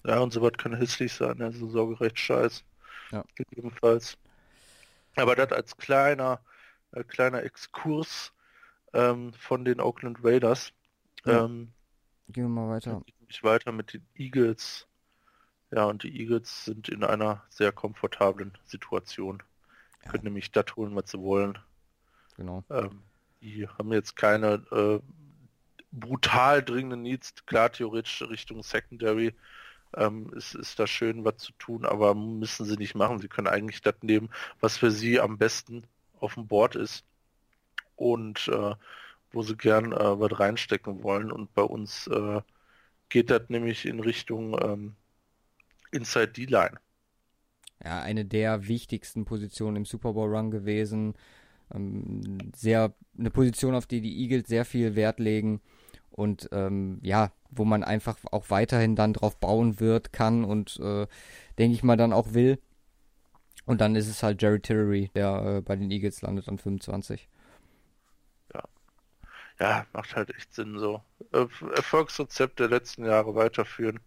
Ja, und so was kann hässlich sein, also sorgerecht scheiß. Ja. Gegebenenfalls. Aber das als kleiner, äh, kleiner Exkurs ähm, von den Oakland Raiders. Ja. Ähm, Gehen wir mal weiter. Ich weiter mit den Eagles. Ja, und die Eagles sind in einer sehr komfortablen Situation. Ja. Können nämlich das holen, was sie wollen. Genau. Ähm, die haben jetzt keine äh, brutal dringenden Needs. Klar, theoretisch Richtung Secondary ähm, ist, ist da schön was zu tun, aber müssen sie nicht machen. Sie können eigentlich das nehmen, was für sie am besten auf dem Board ist und äh, wo sie gern äh, was reinstecken wollen. Und bei uns äh, geht das nämlich in Richtung ähm, Inside D-Line. Ja, eine der wichtigsten Positionen im Super Bowl Run gewesen. Ähm, sehr eine Position, auf die die Eagles sehr viel Wert legen und ähm, ja, wo man einfach auch weiterhin dann drauf bauen wird, kann und äh, denke ich mal dann auch will. Und dann ist es halt Jerry Tillery, der äh, bei den Eagles landet an 25. Ja. Ja, macht halt echt Sinn so. Erfolgsrezept der letzten Jahre weiterführen.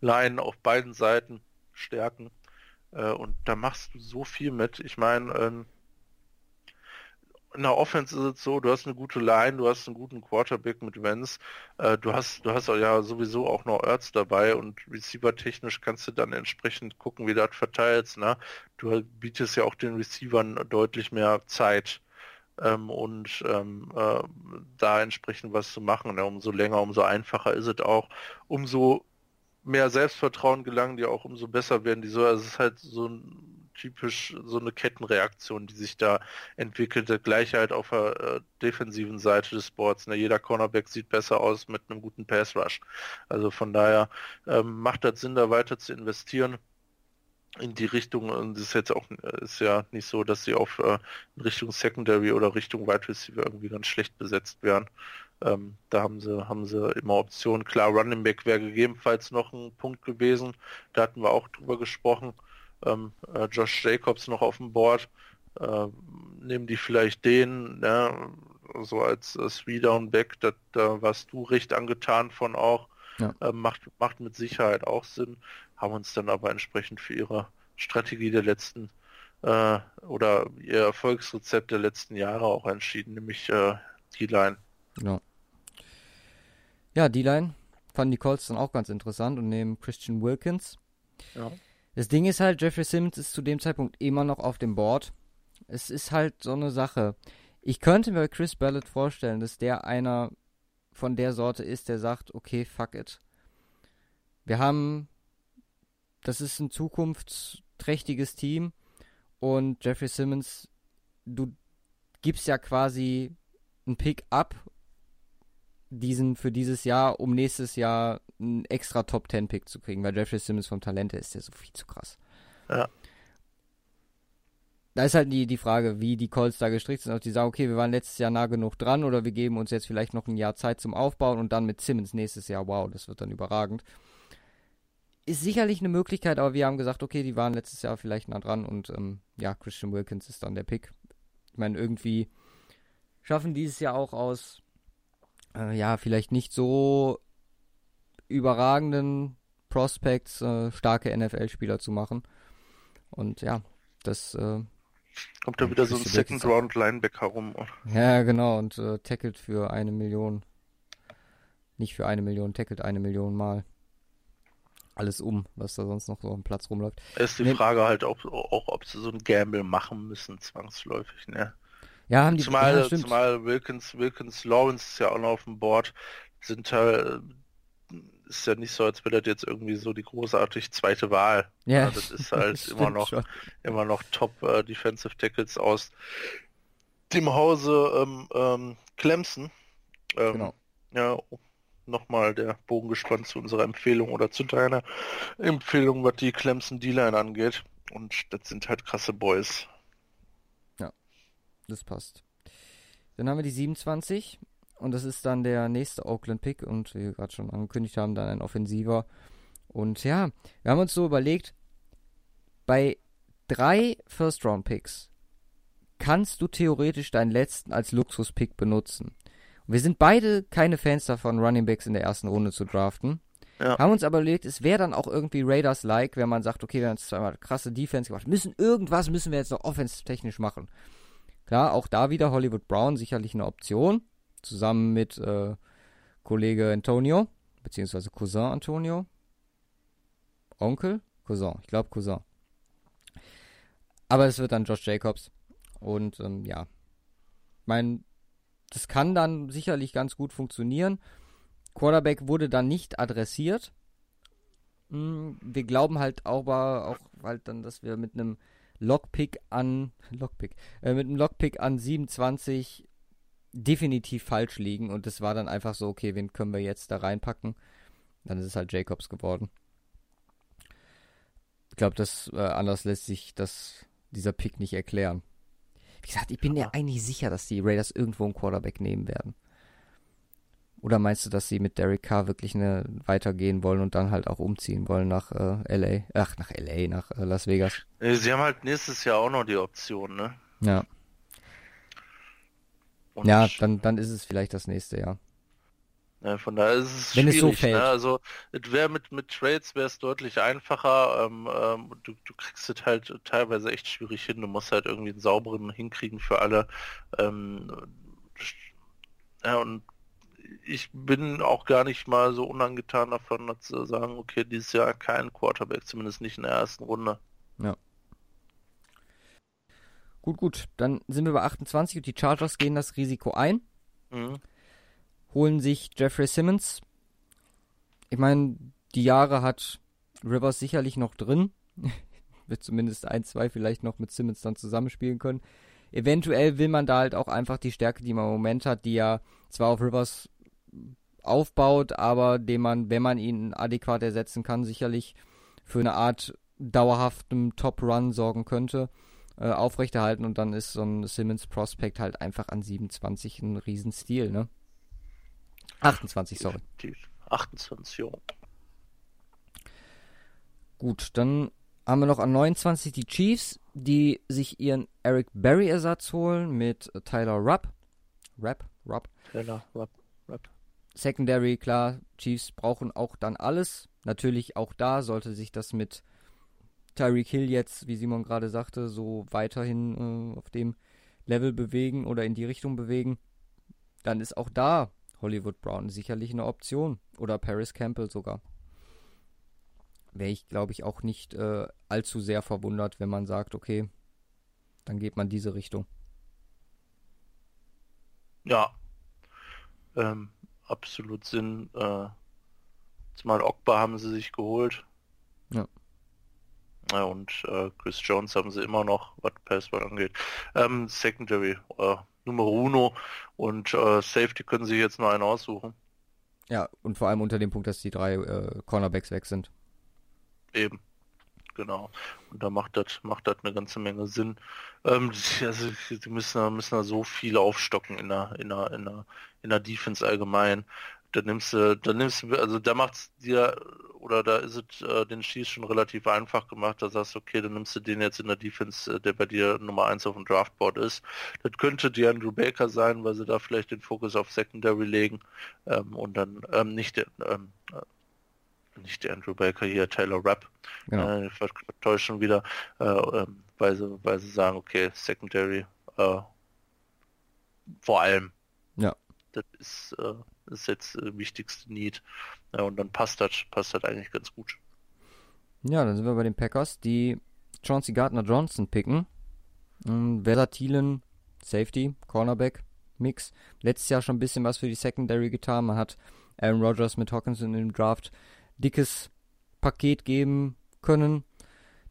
Line auf beiden Seiten stärken. Äh, und da machst du so viel mit. Ich meine, ähm, in der Offense ist es so, du hast eine gute Line, du hast einen guten Quarterback mit Vance, äh, du hast, du hast ja sowieso auch noch Ertz dabei und Receiver-technisch kannst du dann entsprechend gucken, wie du das verteilst. Ne? Du bietest ja auch den Receivern deutlich mehr Zeit. Ähm, und ähm, äh, da entsprechend was zu machen. Ne? Umso länger, umso einfacher ist es auch. Umso mehr Selbstvertrauen gelangen die auch, umso besser werden die so. Also es ist halt so ein typisch so eine Kettenreaktion, die sich da entwickelte. Gleichheit halt auf der äh, defensiven Seite des Boards. Ne? Jeder Cornerback sieht besser aus mit einem guten Pass Rush. Also von daher ähm, macht das Sinn, da weiter zu investieren in die Richtung, und es ist jetzt auch ist ja nicht so, dass sie auf äh, Richtung Secondary oder Richtung Wide Receiver irgendwie ganz schlecht besetzt wären. Ähm, da haben sie, haben sie immer Optionen. Klar, Running Back wäre gegebenenfalls noch ein Punkt gewesen. Da hatten wir auch drüber gesprochen ähm, äh, Josh Jacobs noch auf dem Board. Äh, nehmen die vielleicht den, ne, so als äh, Three-Down-Back, da, da warst du recht angetan von auch. Ja. Äh, macht, macht mit Sicherheit auch Sinn, haben uns dann aber entsprechend für ihre Strategie der letzten äh, oder ihr Erfolgsrezept der letzten Jahre auch entschieden, nämlich äh, D-Line. Ja. Ja, D-Line fanden die Colts dann auch ganz interessant und nehmen Christian Wilkins. Ja. Das Ding ist halt, Jeffrey Simmons ist zu dem Zeitpunkt immer noch auf dem Board. Es ist halt so eine Sache. Ich könnte mir Chris Ballard vorstellen, dass der einer von der Sorte ist, der sagt, okay, fuck it. Wir haben, das ist ein zukunftsträchtiges Team und Jeffrey Simmons, du gibst ja quasi einen Pick up diesen für dieses Jahr, um nächstes Jahr einen extra Top 10 Pick zu kriegen, weil Jeffrey Simmons vom Talent her ist ja so viel zu krass. Ja. Da ist halt die, die Frage, wie die Colts da gestrickt sind, ob die sagen, okay, wir waren letztes Jahr nah genug dran oder wir geben uns jetzt vielleicht noch ein Jahr Zeit zum Aufbauen und dann mit Simmons nächstes Jahr, wow, das wird dann überragend. Ist sicherlich eine Möglichkeit, aber wir haben gesagt, okay, die waren letztes Jahr vielleicht nah dran und ähm, ja, Christian Wilkins ist dann der Pick. Ich meine, irgendwie schaffen dieses Jahr auch aus äh, ja, vielleicht nicht so überragenden Prospects äh, starke NFL-Spieler zu machen. Und ja, das äh, kommt da wieder so ein Second Round Linebacker rum. Ja, genau, und äh, tackelt für eine Million. Nicht für eine Million, tackelt eine Million Mal. Alles um, was da sonst noch so am Platz rumläuft. Ist die nee. Frage halt auch, auch, ob sie so ein Gamble machen müssen, zwangsläufig, ne? Ja, haben die zumal, ja, zumal Wilkins, Wilkins, Lawrence ist ja auch noch auf dem Board, sind halt, ist ja nicht so, als wäre das jetzt irgendwie so die großartig zweite Wahl. Ja, ja das ist halt das immer noch, schon. immer noch Top äh, Defensive Tackles aus dem Hause ähm, ähm, Clemson. Ähm, genau. Ja, nochmal der Bogen gespannt zu unserer Empfehlung oder zu deiner Empfehlung, was die Clemson D-Line angeht. Und das sind halt krasse Boys. Das passt. Dann haben wir die 27 und das ist dann der nächste Oakland-Pick und wie wir gerade schon angekündigt haben, dann ein Offensiver. Und ja, wir haben uns so überlegt, bei drei First-Round-Picks kannst du theoretisch deinen letzten als Luxus-Pick benutzen. Und wir sind beide keine Fans davon, Running Backs in der ersten Runde zu draften. Ja. Haben uns aber überlegt, es wäre dann auch irgendwie Raiders-like, wenn man sagt, okay, wir haben jetzt zweimal krasse Defense gemacht, müssen irgendwas müssen wir jetzt noch offensiv-technisch machen. Klar, auch da wieder Hollywood Brown sicherlich eine Option, zusammen mit äh, Kollege Antonio, beziehungsweise Cousin Antonio. Onkel? Cousin, ich glaube Cousin. Aber es wird dann Josh Jacobs. Und ähm, ja, ich meine, das kann dann sicherlich ganz gut funktionieren. Quarterback wurde dann nicht adressiert. Hm, wir glauben halt aber auch halt dann, dass wir mit einem Lockpick an Lockpick äh, mit einem Lockpick an 27 definitiv falsch liegen und es war dann einfach so, okay, wen können wir jetzt da reinpacken? Dann ist es halt Jacobs geworden. Ich glaube, das äh, anders lässt sich das dieser Pick nicht erklären. Wie gesagt, ich bin ja eigentlich sicher, dass die Raiders irgendwo einen Quarterback nehmen werden. Oder meinst du, dass sie mit Derek Carr wirklich eine, weitergehen wollen und dann halt auch umziehen wollen nach äh, LA? Ach, nach LA, nach äh, Las Vegas. Sie haben halt nächstes Jahr auch noch die Option, ne? Ja. Und ja, dann, dann ist es vielleicht das nächste Jahr. Ja, von daher ist es Wenn schwierig. Es so fällt. Ne? Also es wäre mit, mit Trades wäre es deutlich einfacher. Ähm, ähm, du, du kriegst es halt teilweise echt schwierig hin. Du musst halt irgendwie einen sauberen hinkriegen für alle. Ähm, ja, und ich bin auch gar nicht mal so unangetan davon, zu sagen, okay, dieses Jahr kein Quarterback, zumindest nicht in der ersten Runde. Ja. Gut, gut. Dann sind wir bei 28 und die Chargers gehen das Risiko ein. Mhm. Holen sich Jeffrey Simmons. Ich meine, die Jahre hat Rivers sicherlich noch drin. Wird zumindest ein, zwei vielleicht noch mit Simmons dann zusammenspielen können. Eventuell will man da halt auch einfach die Stärke, die man im Moment hat, die ja zwar auf Rivers aufbaut, aber den man, wenn man ihn adäquat ersetzen kann, sicherlich für eine Art dauerhaften Top-Run sorgen könnte, äh, aufrechterhalten und dann ist so ein Simmons Prospect halt einfach an 27 ein Riesenstil, ne? 28, sorry. 28, jo. Gut, dann haben wir noch an 29 die Chiefs, die sich ihren Eric Berry Ersatz holen mit Tyler Rupp. Rapp, Rupp. Tyler Rupp. Secondary, klar, Chiefs brauchen auch dann alles. Natürlich auch da sollte sich das mit Tyreek Hill jetzt, wie Simon gerade sagte, so weiterhin äh, auf dem Level bewegen oder in die Richtung bewegen. Dann ist auch da Hollywood Brown sicherlich eine Option. Oder Paris Campbell sogar. Wäre ich, glaube ich, auch nicht äh, allzu sehr verwundert, wenn man sagt, okay, dann geht man diese Richtung. Ja. Ähm, absolut Sinn. Äh, zumal Ogba haben sie sich geholt. Ja. Ja und äh, Chris Jones haben sie immer noch, was Passball angeht. Ähm, Secondary, äh, Nummer Uno und äh, Safety können sie jetzt nur einen aussuchen. Ja, und vor allem unter dem Punkt, dass die drei äh, Cornerbacks weg sind. Eben. Genau. Und da macht das macht das eine ganze Menge Sinn. Ähm, also, die müssen da, müssen da so viel aufstocken in der in der in der in der Defense allgemein. Da nimmst du, da nimmst du, also da macht's dir oder da ist es äh, den Schieß schon relativ einfach gemacht. Da sagst du, okay, dann nimmst du den jetzt in der Defense, äh, der bei dir Nummer 1 auf dem Draftboard ist. Das könnte die Andrew Baker sein, weil sie da vielleicht den Fokus auf Secondary legen ähm, und dann ähm, nicht den, ähm, äh, nicht der Andrew Baker hier, Taylor Rapp. Genau. Äh, ich vertäusche schon wieder, äh, ähm, weil, sie, weil sie sagen, okay, Secondary vor allem. Ja. Das ist, ist jetzt äh, wichtigste Need. Ja, und dann passt das, passt das eigentlich ganz gut. Ja, dann sind wir bei den Packers, die Chauncey Gardner Johnson picken. Einen velatilen Safety, Cornerback, Mix. Letztes Jahr schon ein bisschen was für die Secondary getan. Man hat Aaron Rodgers mit Hawkinson im Draft dickes Paket geben können.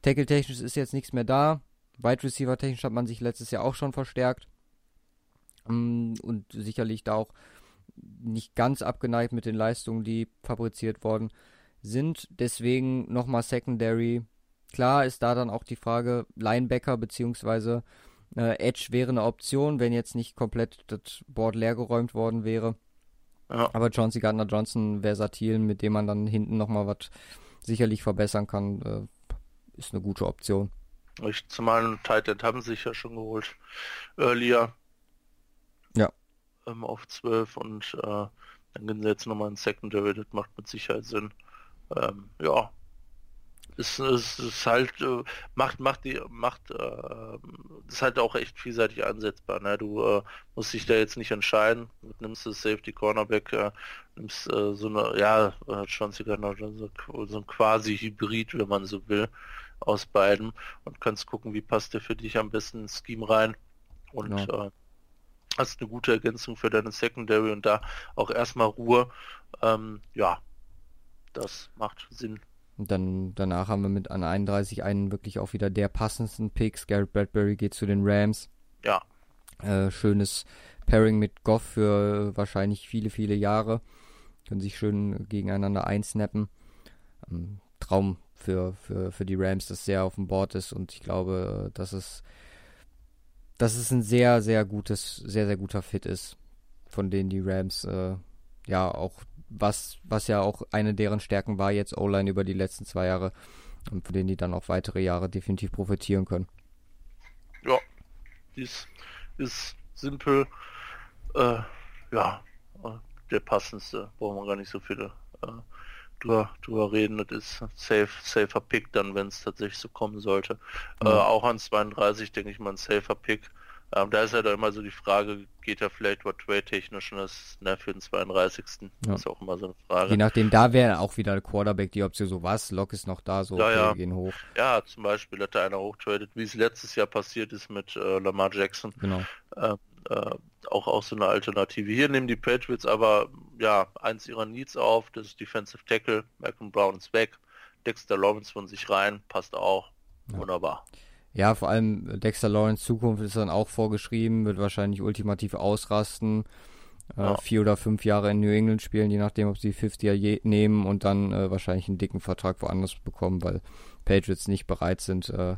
Tackle-technisch ist jetzt nichts mehr da. Wide Receiver-technisch hat man sich letztes Jahr auch schon verstärkt. Mm, und sicherlich da auch nicht ganz abgeneigt mit den Leistungen, die fabriziert worden sind. Deswegen nochmal Secondary. Klar ist da dann auch die Frage, Linebacker bzw. Äh, Edge wäre eine Option, wenn jetzt nicht komplett das Board leergeräumt worden wäre. Ja. Aber Chauncey Gardner Johnson versatil, mit dem man dann hinten nochmal was sicherlich verbessern kann, äh, ist eine gute Option. Ich, zumal einen Tight haben sie sich ja schon geholt. Earlier. Ja. Ähm, auf 12 und äh, dann gehen sie jetzt nochmal in Secondary, das macht mit Sicherheit Sinn. Ähm, ja, es, es ist halt äh, macht macht die macht äh, ist halt auch echt vielseitig einsetzbar. Ne? Du äh, musst dich da jetzt nicht entscheiden. Nimmst du Safety Cornerback, äh, nimmst äh, so eine ja schon so, so ein quasi Hybrid, wenn man so will, aus beiden und kannst gucken, wie passt der für dich am besten ins Scheme rein und ja. Äh, hast eine gute Ergänzung für deine Secondary und da auch erstmal Ruhe. Ähm, ja, das macht Sinn. Und dann danach haben wir mit an 31 einen wirklich auch wieder der passendsten Picks. Garrett Bradbury geht zu den Rams. Ja. Äh, schönes Pairing mit Goff für wahrscheinlich viele, viele Jahre. Können sich schön gegeneinander einsnappen. Ähm, Traum für, für, für die Rams, das sehr auf dem Board ist und ich glaube, dass es, dass es ein sehr, sehr gutes, sehr, sehr guter Fit ist, von denen die Rams äh, ja auch was, was ja auch eine deren Stärken war, jetzt O-Line über die letzten zwei Jahre und von denen die dann auch weitere Jahre definitiv profitieren können. Ja, dies ist simpel, äh, ja, der passendste, brauchen wir gar nicht so viele äh, drüber, drüber reden, das ist safe, safer Pick dann, wenn es tatsächlich so kommen sollte. Mhm. Äh, auch an 32 denke ich mal ein safer Pick. Ähm, da ist ja da immer so die Frage, geht er vielleicht what trade-technisch und das ne, für den 32. Ja. ist auch immer so eine Frage. Je nachdem, da wäre auch wieder der Quarterback die Option, so was, Lock ist noch da, so ja, okay, ja. gehen hoch. Ja, zum Beispiel hat da einer hochtradet, wie es letztes Jahr passiert ist mit äh, Lamar Jackson. Genau. Ähm, äh, auch, auch so eine Alternative. Hier nehmen die Patriots aber ja eins ihrer Needs auf, das ist Defensive Tackle, Malcolm Brown ist weg, Dexter Lawrence von sich rein, passt auch. Ja. Wunderbar. Ja, vor allem Dexter Lawrence Zukunft ist dann auch vorgeschrieben, wird wahrscheinlich ultimativ ausrasten. Äh, ja. vier oder fünf Jahre in New England spielen, je nachdem, ob sie 50er nehmen und dann äh, wahrscheinlich einen dicken Vertrag woanders bekommen, weil Patriots nicht bereit sind, äh,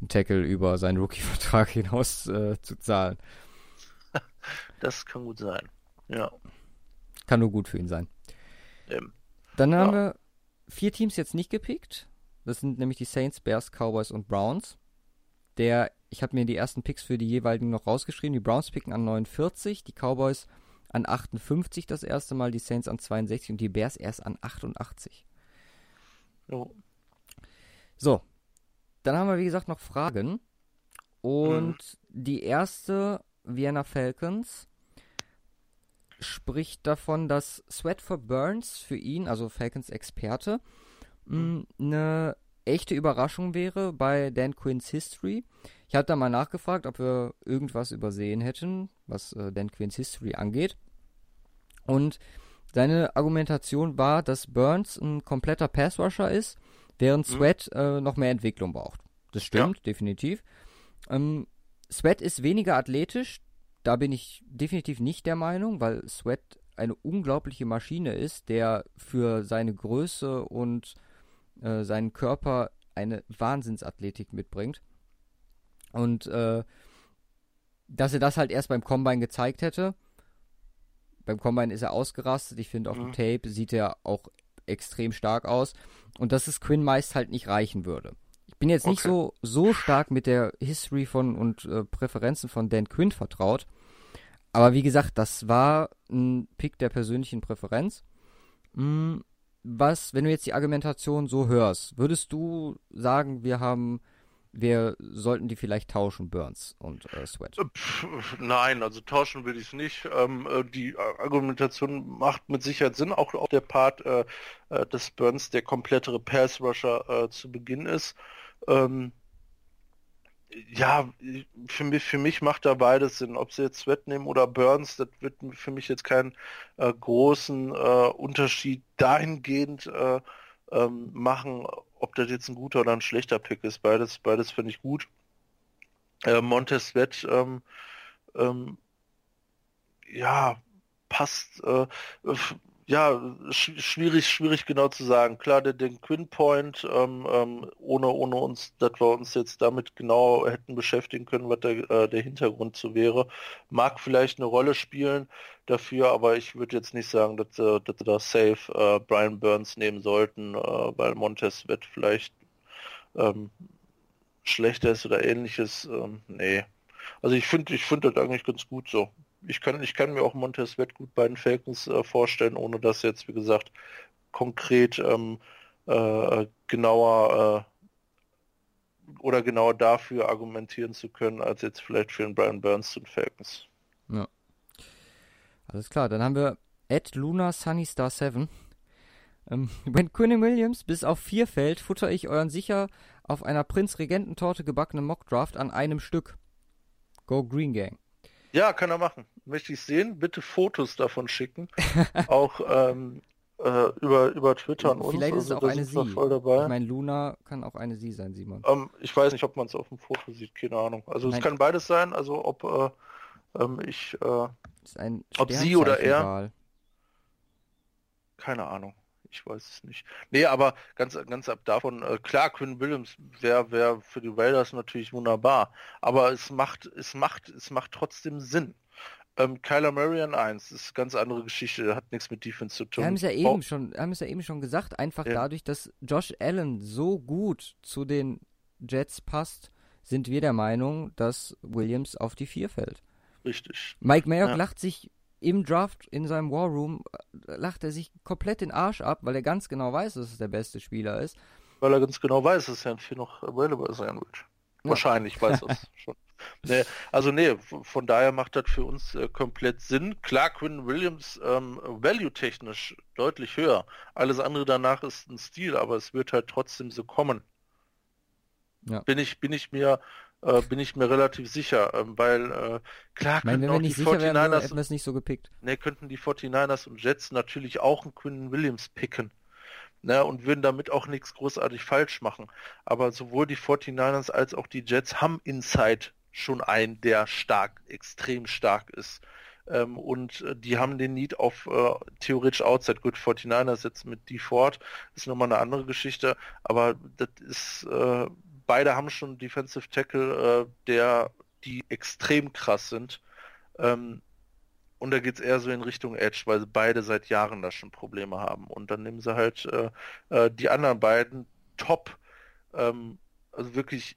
einen Tackle über seinen Rookie-Vertrag hinaus äh, zu zahlen. Das kann gut sein. Ja. Kann nur gut für ihn sein. Eben. Dann haben ja. wir vier Teams jetzt nicht gepickt. Das sind nämlich die Saints, Bears, Cowboys und Browns der, ich habe mir die ersten Picks für die jeweiligen noch rausgeschrieben. Die Browns picken an 49, die Cowboys an 58 das erste Mal, die Saints an 62 und die Bears erst an 88. Oh. So, dann haben wir wie gesagt noch Fragen. Und mhm. die erste Vienna Falcons spricht davon, dass Sweat for Burns für ihn, also Falcons Experte, mhm. eine echte Überraschung wäre bei Dan Quinns History. Ich habe da mal nachgefragt, ob wir irgendwas übersehen hätten, was äh, Dan Quinns History angeht. Und seine Argumentation war, dass Burns ein kompletter Passrusher ist, während mhm. Sweat äh, noch mehr Entwicklung braucht. Das stimmt, ja. definitiv. Ähm, Sweat ist weniger athletisch, da bin ich definitiv nicht der Meinung, weil Sweat eine unglaubliche Maschine ist, der für seine Größe und äh, seinen Körper eine Wahnsinnsathletik mitbringt. Und äh, dass er das halt erst beim Combine gezeigt hätte. Beim Combine ist er ausgerastet. Ich finde, auf mhm. dem Tape sieht er auch extrem stark aus. Und dass es Quinn meist halt nicht reichen würde. Ich bin jetzt okay. nicht so, so stark mit der History von und äh, Präferenzen von Dan Quinn vertraut. Aber wie gesagt, das war ein Pick der persönlichen Präferenz. Hm, was, wenn du jetzt die Argumentation so hörst, würdest du sagen, wir haben, wir sollten die vielleicht tauschen, Burns und äh, Sweat? Äh, nein, also tauschen will ich es nicht. Ähm, äh, die Argumentation macht mit Sicherheit Sinn, auch, auch der Part äh, äh des Burns, der komplettere Pass-Rusher äh, zu Beginn ist. Ähm, ja, für mich, für mich macht da beides Sinn. Ob sie jetzt Sweat nehmen oder Burns, das wird für mich jetzt keinen äh, großen äh, Unterschied dahingehend äh, ähm, machen, ob das jetzt ein guter oder ein schlechter Pick ist. Beides, beides finde ich gut. Äh, Montez Sweat, ähm, ähm, ja, passt. Äh, ja, sch schwierig, schwierig genau zu sagen. Klar, der, den Quinn Point, ähm, ähm, ohne, ohne uns, dass wir uns jetzt damit genau hätten beschäftigen können, was der, äh, der Hintergrund zu wäre, mag vielleicht eine Rolle spielen dafür, aber ich würde jetzt nicht sagen, dass, äh, wir da safe äh, Brian Burns nehmen sollten, äh, weil Montes wird vielleicht ähm, schlechter ist oder ähnliches. Ähm, nee. Also ich finde, ich finde das eigentlich ganz gut so ich kann, ich kann mir auch Montez Wett gut bei den Falcons äh, vorstellen, ohne das jetzt, wie gesagt, konkret ähm, äh, genauer äh, oder genauer dafür argumentieren zu können, als jetzt vielleicht für den Brian Burns und Falcons. Ja. Alles klar, dann haben wir Ed Luna Sunny Star 7. Ähm, wenn Quinn Williams bis auf vier fällt, futter ich euren sicher auf einer Prinz-Regententorte gebackenen Mockdraft an einem Stück. Go Green Gang. Ja, kann er machen. Möchte ich sehen. Bitte Fotos davon schicken. auch ähm, äh, über, über Twitter und uns. Vielleicht ist also, auch eine Sie. Voll dabei. Ich meine, Luna kann auch eine Sie sein, Simon. Ähm, ich weiß nicht, ob man es auf dem Foto sieht. Keine Ahnung. Also Nein. es kann beides sein. Also ob äh, ähm, ich, äh, ob sie oder er. Keine Ahnung ich weiß es nicht. Nee, aber ganz, ganz ab davon, äh, klar, Quinn Williams wäre wär für die Raiders natürlich wunderbar. Aber es macht, es macht, es macht trotzdem Sinn. Ähm, Kyler Murray an 1 ist eine ganz andere Geschichte, hat nichts mit Defense zu tun. Wir haben es ja eben schon, haben es ja eben schon gesagt, einfach ja. dadurch, dass Josh Allen so gut zu den Jets passt, sind wir der Meinung, dass Williams auf die 4 fällt. Richtig. Mike Mayock ja. lacht sich im Draft in seinem War Room äh, lacht er sich komplett den Arsch ab, weil er ganz genau weiß, dass es der beste Spieler ist. Weil er ganz genau weiß, dass er viel noch available sein wird. Ja. Wahrscheinlich weiß er es schon. Nee, also nee, von daher macht das für uns äh, komplett Sinn. Klar, Quinn Williams ähm, value-technisch deutlich höher. Alles andere danach ist ein Stil, aber es wird halt trotzdem so kommen. Ja. Bin ich, bin ich mir äh, bin ich mir relativ sicher, ähm, weil äh, klar könnten Meine, auch die 49ers hätten es nicht so gepickt. Ne, könnten die 49ers und Jets natürlich auch einen Quinn Williams picken. Ne, und würden damit auch nichts großartig falsch machen. Aber sowohl die 49ers als auch die Jets haben Inside schon einen, der stark, extrem stark ist. Ähm, und äh, die haben den Need auf äh, theoretisch Outside. Gut, 49ers jetzt mit D Ford ist nochmal eine andere Geschichte, aber das ist äh, beide haben schon Defensive Tackle, äh, der die extrem krass sind. Ähm, und da geht es eher so in Richtung Edge, weil sie beide seit Jahren da schon Probleme haben. Und dann nehmen sie halt äh, äh, die anderen beiden Top, ähm, also wirklich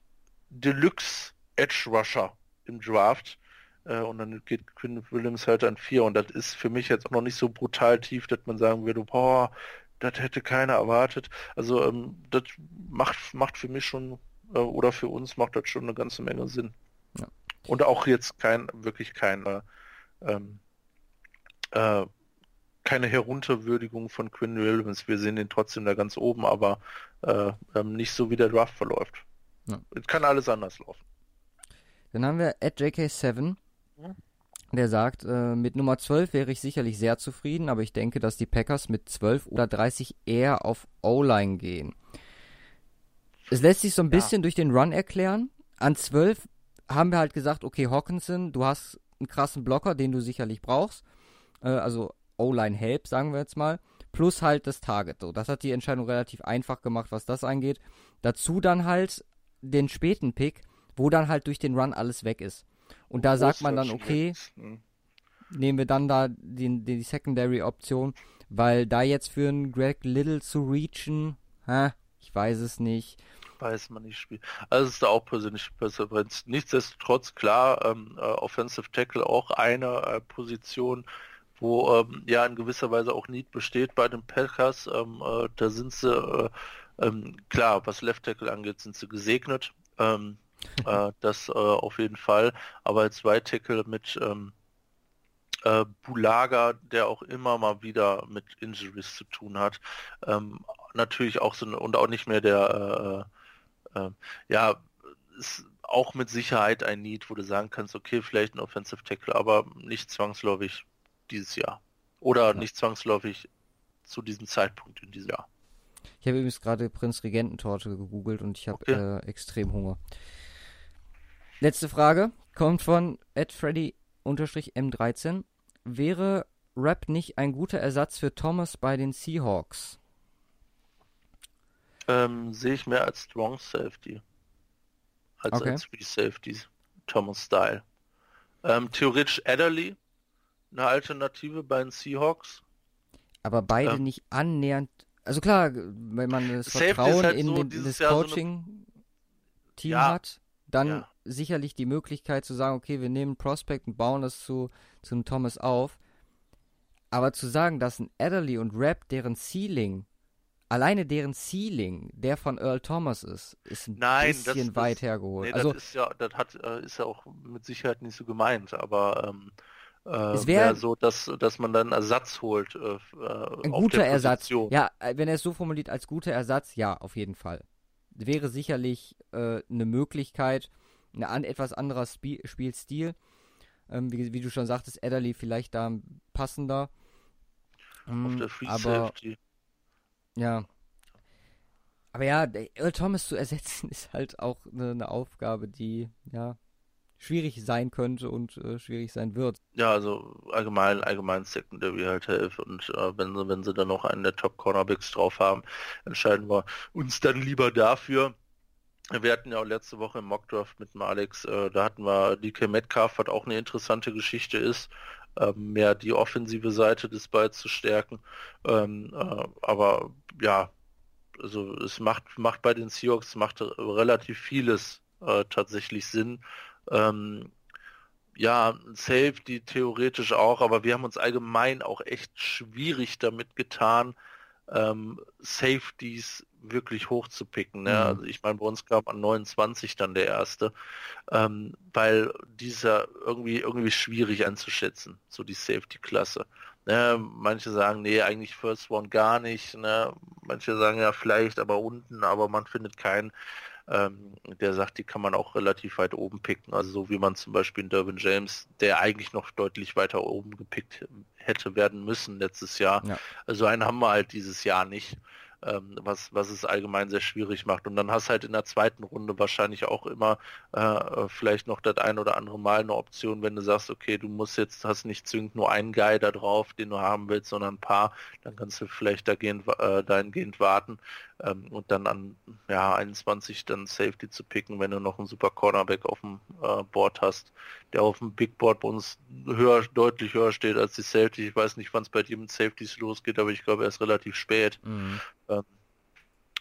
Deluxe Edge Rusher im Draft. Äh, und dann geht Quinn Williams halt an vier. Und das ist für mich jetzt auch noch nicht so brutal tief, dass man sagen würde, boah, das hätte keiner erwartet. Also ähm, das macht, macht für mich schon äh, oder für uns macht das schon eine ganze Menge Sinn. Ja. Und auch jetzt kein, wirklich kein, ähm, äh, keine Herunterwürdigung von Quinn Williams. Wir sehen ihn trotzdem da ganz oben, aber äh, ähm, nicht so, wie der Draft verläuft. Ja. Es kann alles anders laufen. Dann haben wir at JK7, der sagt, äh, mit Nummer 12 wäre ich sicherlich sehr zufrieden, aber ich denke, dass die Packers mit 12 oder 30 eher auf O-Line gehen. Es lässt sich so ein bisschen ja. durch den Run erklären. An 12 haben wir halt gesagt, okay, Hawkinson, du hast einen krassen Blocker, den du sicherlich brauchst. Äh, also O-Line-Help, sagen wir jetzt mal. Plus halt das Target. So, das hat die Entscheidung relativ einfach gemacht, was das angeht. Dazu dann halt den späten Pick, wo dann halt durch den Run alles weg ist. Und da sagt man dann, okay, hm. nehmen wir dann da die, die Secondary-Option, weil da jetzt für einen Greg Little zu reachen, hä, ich weiß es nicht. Weiß man nicht. Also es ist da auch persönliche Präferenz. Nichtsdestotrotz, klar, ähm, äh, Offensive Tackle auch eine äh, Position, wo ähm, ja in gewisser Weise auch Need besteht bei den Packers. Ähm, äh, da sind sie, äh, ähm, klar, was Left Tackle angeht, sind sie gesegnet. Ähm, äh, das äh, auf jeden Fall. Aber als Right Tackle mit ähm, äh, Bulaga, der auch immer mal wieder mit Injuries zu tun hat, ähm, natürlich auch so und auch nicht mehr der, äh, äh, ja, ist auch mit Sicherheit ein Need, wo du sagen kannst, okay, vielleicht ein Offensive Tackle, aber nicht zwangsläufig dieses Jahr. Oder ja. nicht zwangsläufig zu diesem Zeitpunkt in diesem Jahr. Ich habe übrigens gerade Prinz Regententorte gegoogelt und ich habe okay. äh, extrem Hunger. Letzte Frage kommt von @freddy_m13. Wäre Rap nicht ein guter Ersatz für Thomas bei den Seahawks? Ähm, sehe ich mehr als Strong Safety. Als okay. als Free Safety. Thomas Style. Ähm, theoretisch Adderley, eine Alternative bei den Seahawks. Aber beide ähm, nicht annähernd. Also klar, wenn man das Vertrauen halt in so den, das Coaching-Team so ja, hat, dann ja. sicherlich die Möglichkeit zu sagen, okay, wir nehmen Prospect und bauen das zu, zu einem Thomas auf. Aber zu sagen, dass ein Adderley und Rap deren Ceiling, alleine deren Ceiling, der von Earl Thomas ist, ist ein Nein, bisschen das, weit das, hergeholt. Nee, also, das ist ja, das hat, äh, ist ja auch mit Sicherheit nicht so gemeint, aber ähm, äh, es wäre so, dass, dass man dann Ersatz holt. Äh, äh ein guter Ersatz. Ja, wenn er es so formuliert als guter Ersatz, ja, auf jeden Fall wäre sicherlich äh, eine Möglichkeit, ein an, etwas anderer Sp Spielstil. Ähm, wie, wie, du schon sagtest, Adderley vielleicht da passender. Auf der Free aber, Safety. Ja. Aber ja, Earl Thomas zu ersetzen ist halt auch eine, eine Aufgabe, die, ja, schwierig sein könnte und äh, schwierig sein wird. Ja, also allgemein, allgemein Secondary halt helfen und äh, wenn sie, wenn sie dann noch einen der Top Cornerbacks drauf haben, entscheiden wir uns dann lieber dafür. Wir hatten ja auch letzte Woche im Mockdraft mit dem Alex, äh, da hatten wir DK Metcalf, was auch eine interessante Geschichte ist, äh, mehr die offensive Seite des Balls zu stärken. Ähm, äh, aber ja, also es macht, macht bei den Seahawks macht relativ vieles äh, tatsächlich Sinn. Ähm, ja, Safety theoretisch auch, aber wir haben uns allgemein auch echt schwierig damit getan, ähm, Safeties wirklich hochzupicken. Ne? Mhm. Also ich meine, bei uns kam an 29 dann der erste, ähm, weil dieser irgendwie irgendwie schwierig einzuschätzen, so die Safety-Klasse. Ne? Manche sagen, nee, eigentlich First One gar nicht. Ne? Manche sagen ja vielleicht, aber unten, aber man findet keinen ähm, der sagt, die kann man auch relativ weit oben picken. Also so wie man zum Beispiel in Derwin James, der eigentlich noch deutlich weiter oben gepickt hätte werden müssen letztes Jahr. Ja. Also einen haben wir halt dieses Jahr nicht ähm, was, was es allgemein sehr schwierig macht. Und dann hast halt in der zweiten Runde wahrscheinlich auch immer äh, vielleicht noch das ein oder andere Mal eine Option, wenn du sagst, okay, du musst jetzt, hast nicht zwingend nur einen Guy da drauf, den du haben willst, sondern ein paar, dann kannst du vielleicht dagehend, äh, dahingehend warten ähm, und dann an ja, 21 dann Safety zu picken, wenn du noch einen super Cornerback auf dem äh, Board hast, der auf dem Big Board bei uns höher, deutlich höher steht als die Safety. Ich weiß nicht, wann es bei dir mit Safeties losgeht, aber ich glaube, er ist relativ spät. Mhm. Ähm,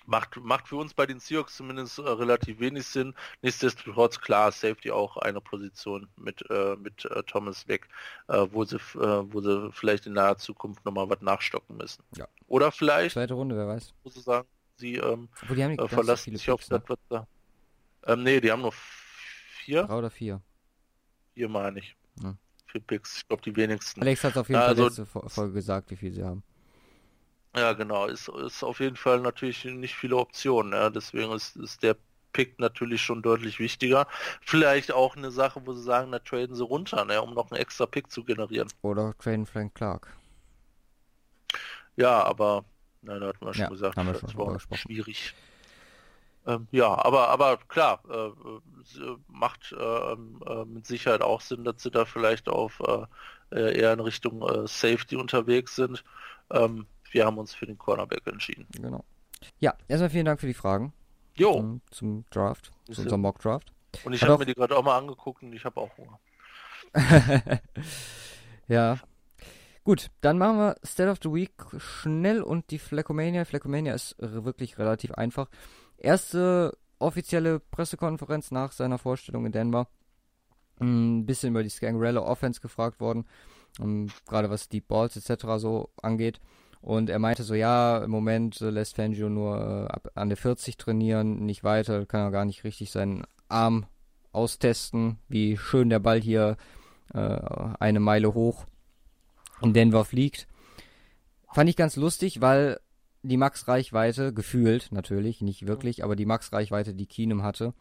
macht, macht für uns bei den Seahawks zumindest äh, relativ wenig Sinn. Nichtsdestotrotz, klar, Safety auch eine Position mit, äh, mit äh, Thomas weg, äh, wo, sie, äh, wo sie vielleicht in naher Zukunft nochmal was nachstocken müssen. Ja. Oder vielleicht, zweite Runde, wer weiß. Muss ich sagen, sie ähm, die haben äh, verlassen sich auf das, was da. Ähm, nee, die haben nur vier. Drei oder vier. Vier meine ich. Ja. Vier Picks, ich glaube die wenigsten. Alex hat auf jeden Fall also, letzte Folge gesagt, wie viel sie haben. Ja, genau. Ist, ist auf jeden Fall natürlich nicht viele Optionen. Ja. Deswegen ist, ist der Pick natürlich schon deutlich wichtiger. Vielleicht auch eine Sache, wo sie sagen, da traden sie runter, ne, um noch einen extra Pick zu generieren. Oder traden Frank Clark. Ja, aber nein, da hatten wir schon ja, gesagt, haben wir das war schwierig. Ähm, ja, aber aber klar, äh, macht äh, äh, mit Sicherheit auch Sinn, dass sie da vielleicht auf äh, eher in Richtung äh, Safety unterwegs sind. Ähm, wir haben uns für den Cornerback entschieden. Genau. Ja, erstmal vielen Dank für die Fragen. Jo. Zum, zum Draft, zu unserem Mock Draft. Und ich habe mir die gerade auch mal angeguckt und ich habe auch Hunger. ja. Gut, dann machen wir State of the Week schnell und die Fleckomania. Fleckomania ist wirklich relativ einfach. Erste offizielle Pressekonferenz nach seiner Vorstellung in Denver. Ein bisschen über die Scangarella Offense gefragt worden. Gerade was Deep Balls etc. so angeht. Und er meinte so, ja, im Moment äh, lässt Fangio nur äh, an der 40 trainieren, nicht weiter, kann er gar nicht richtig seinen Arm austesten, wie schön der Ball hier äh, eine Meile hoch in Denver fliegt. Fand ich ganz lustig, weil die Max-Reichweite, gefühlt natürlich, nicht wirklich, aber die Max-Reichweite, die Keenum hatte,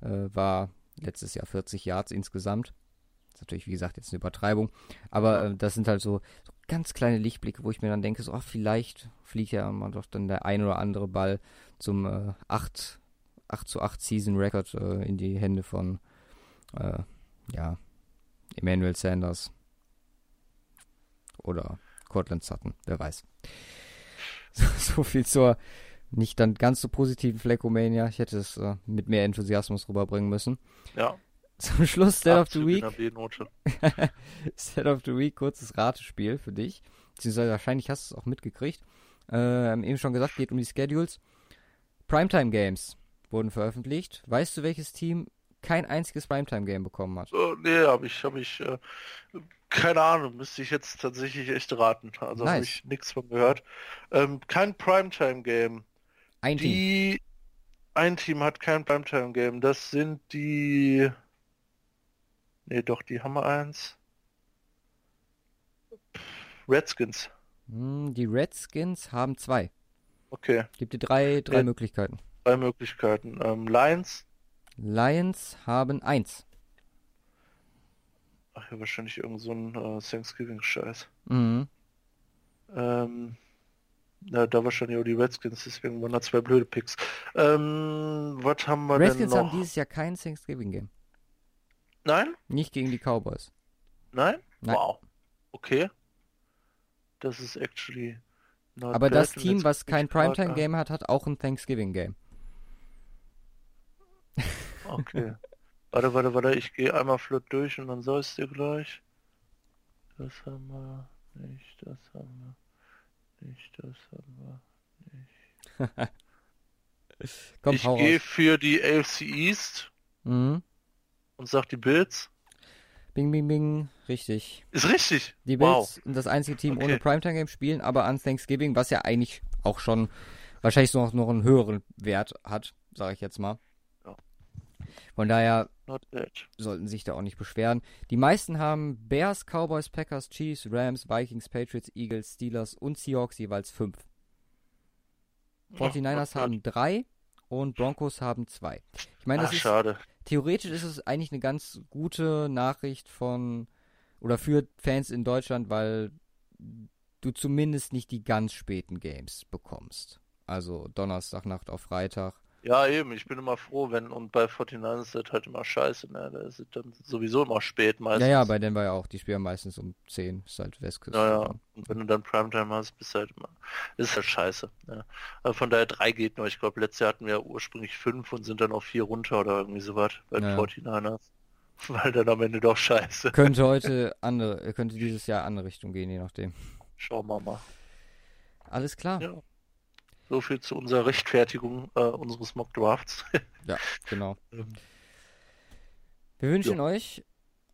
äh, war letztes Jahr 40 Yards insgesamt. Ist natürlich, wie gesagt, jetzt eine Übertreibung. Aber äh, das sind halt so, so ganz kleine Lichtblicke, wo ich mir dann denke, so, ach, vielleicht fliegt ja mal doch dann der ein oder andere Ball zum äh, 8, 8 zu 8 Season Record äh, in die Hände von, äh, ja, Emmanuel Sanders oder Cortland Sutton, wer weiß. So, so, viel zur nicht dann ganz so positiven Fleckomania. Ich hätte es äh, mit mehr Enthusiasmus rüberbringen müssen. Ja. Zum Schluss State of the Week. State of the Week, kurzes Ratespiel für dich. Beziehungsweise wahrscheinlich hast du es auch mitgekriegt. Äh, eben schon gesagt, geht um die Schedules. Primetime Games wurden veröffentlicht. Weißt du, welches Team kein einziges Primetime Game bekommen hat? Oh, nee, habe ich, habe ich, äh, keine Ahnung, müsste ich jetzt tatsächlich echt raten. Also nice. habe ich nichts von gehört. Ähm, kein Primetime Game. Ein die, Team. Ein Team hat kein Primetime Game. Das sind die Ne, doch, die haben wir eins. Redskins. Hm, die Redskins haben zwei. Okay. Gibt dir drei, drei ja, Möglichkeiten. Drei Möglichkeiten. Ähm, Lions. Lions haben eins. Ach ja, wahrscheinlich irgend so ein äh, Thanksgiving-Scheiß. Mhm. Ähm, ja, da wahrscheinlich auch die Redskins, deswegen waren da zwei blöde Picks. Ähm, was haben wir Redskins denn noch? haben dieses Jahr kein Thanksgiving-Game. Nein? Nicht gegen die Cowboys. Nein? Nein. Wow. Okay. Das ist actually. Aber das Team, was kein Primetime-Game hat, hat auch ein Thanksgiving-Game. Okay. warte, warte, warte, ich gehe einmal flott durch und dann sollst du gleich. Das haben wir nicht, das haben wir nicht, das haben wir nicht. Komm, ich gehe für die AFC East. Mhm und sagt die Bills. Bing, bing, bing. Richtig. Ist richtig. Die Bills wow. sind das einzige Team okay. ohne Primetime-Game spielen, aber an Thanksgiving, was ja eigentlich auch schon wahrscheinlich noch, noch einen höheren Wert hat, sage ich jetzt mal. Ja. Von daher sollten sich da auch nicht beschweren. Die meisten haben Bears, Cowboys, Packers, Chiefs, Rams, Vikings, Patriots, Eagles, Steelers und Seahawks jeweils fünf. 49ers haben drei und Broncos haben zwei. Ich meine, das Ach, ist schade theoretisch ist es eigentlich eine ganz gute Nachricht von oder für Fans in Deutschland, weil du zumindest nicht die ganz späten Games bekommst. Also Donnerstagnacht auf Freitag. Ja, eben, ich bin immer froh, wenn, und bei 49 ist das halt immer scheiße, ne? Da ist es dann sowieso immer spät meistens. Ja, ja, bei denen war ja auch, die spielen meistens um 10, ist halt Westküste. Ja, ja, und wenn du dann Primetime hast, bist du halt immer, ist halt scheiße. Ja. Also von daher drei geht nur, ich glaube, letztes Jahr hatten wir ursprünglich fünf und sind dann auf vier runter oder irgendwie sowas bei ja. 49ers. Weil dann am Ende doch scheiße. Könnte heute andere, könnte dieses Jahr andere Richtung gehen, je nachdem. Schauen wir mal. Alles klar. Ja. So viel zu unserer Rechtfertigung äh, unseres Mock Drafts. ja, genau. Ähm, Wir wünschen jo. euch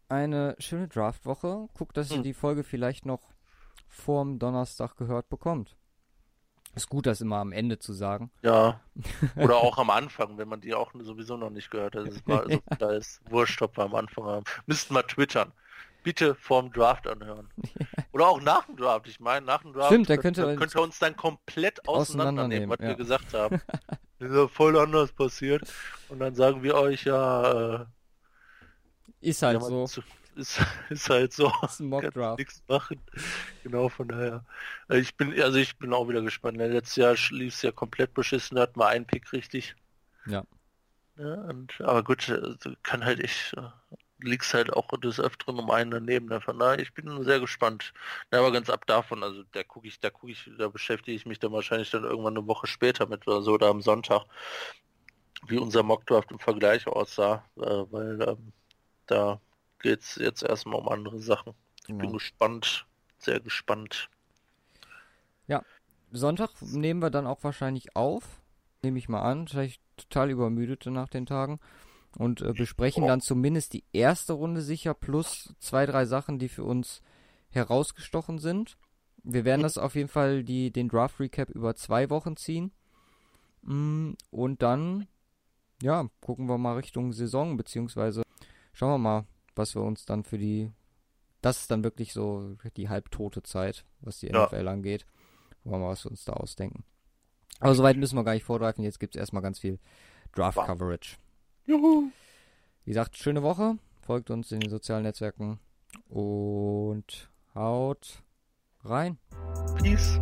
eine schöne Draftwoche. Guckt, dass ihr hm. die Folge vielleicht noch vorm Donnerstag gehört bekommt. Ist gut, das immer am Ende zu sagen. Ja. Oder auch am Anfang, wenn man die auch sowieso noch nicht gehört hat. Das ist mal, also, ja. Da ist wurscht, ob wir am Anfang haben. Müssten mal twittern bitte vorm Draft anhören. Oder auch nach dem Draft. Ich meine, nach dem Draft Stimmt, der könnte, da könnte uns dann komplett auseinandernehmen, was ja. wir gesagt haben. Das ist ja voll anders passiert. Und dann sagen wir euch ja, äh, Ist halt so. zu- ist, ist halt so. ist ein Mockdraft. nichts machen. Genau, von daher. Äh, Ich bin, also ich bin auch wieder gespannt. Ne, Letztes Jahr lief es ja komplett beschissen, da hatten wir einen Pick richtig. Ja. Ja, und, aber gut, äh, kann halt ich, äh, liegst halt auch des Öfteren um einen daneben. Ne? Von daher, ich bin sehr gespannt. Ja, aber ganz ab davon, also da gucke ich, da gucke ich, da beschäftige ich mich dann wahrscheinlich dann irgendwann eine Woche später mit oder so oder am Sonntag, wie unser Mockdraft im Vergleich aussah, äh, weil ähm, da geht's jetzt erstmal um andere Sachen. Ich bin Genau. gespannt, sehr gespannt. Sonntag nehmen wir dann auch wahrscheinlich auf. Nehme ich mal an. Vielleicht total übermüdet nach den Tagen. Und äh, besprechen dann zumindest die erste Runde sicher plus zwei, drei Sachen, die für uns herausgestochen sind. Wir werden das auf jeden Fall die, den Draft Recap über zwei Wochen ziehen. Mm, Und dann, ja, gucken wir mal Richtung Saison, beziehungsweise schauen wir mal, was wir uns dann für die. Das ist dann wirklich so die halbtote Zeit, was die Ja. NFL angeht. Wollen wir mal, was wir uns da ausdenken. Aber soweit müssen wir gar nicht vorgreifen. Jetzt gibt es erstmal ganz viel Draft-Coverage. Juhu! Wie gesagt, schöne Woche. Folgt uns in den sozialen Netzwerken und haut rein. Peace.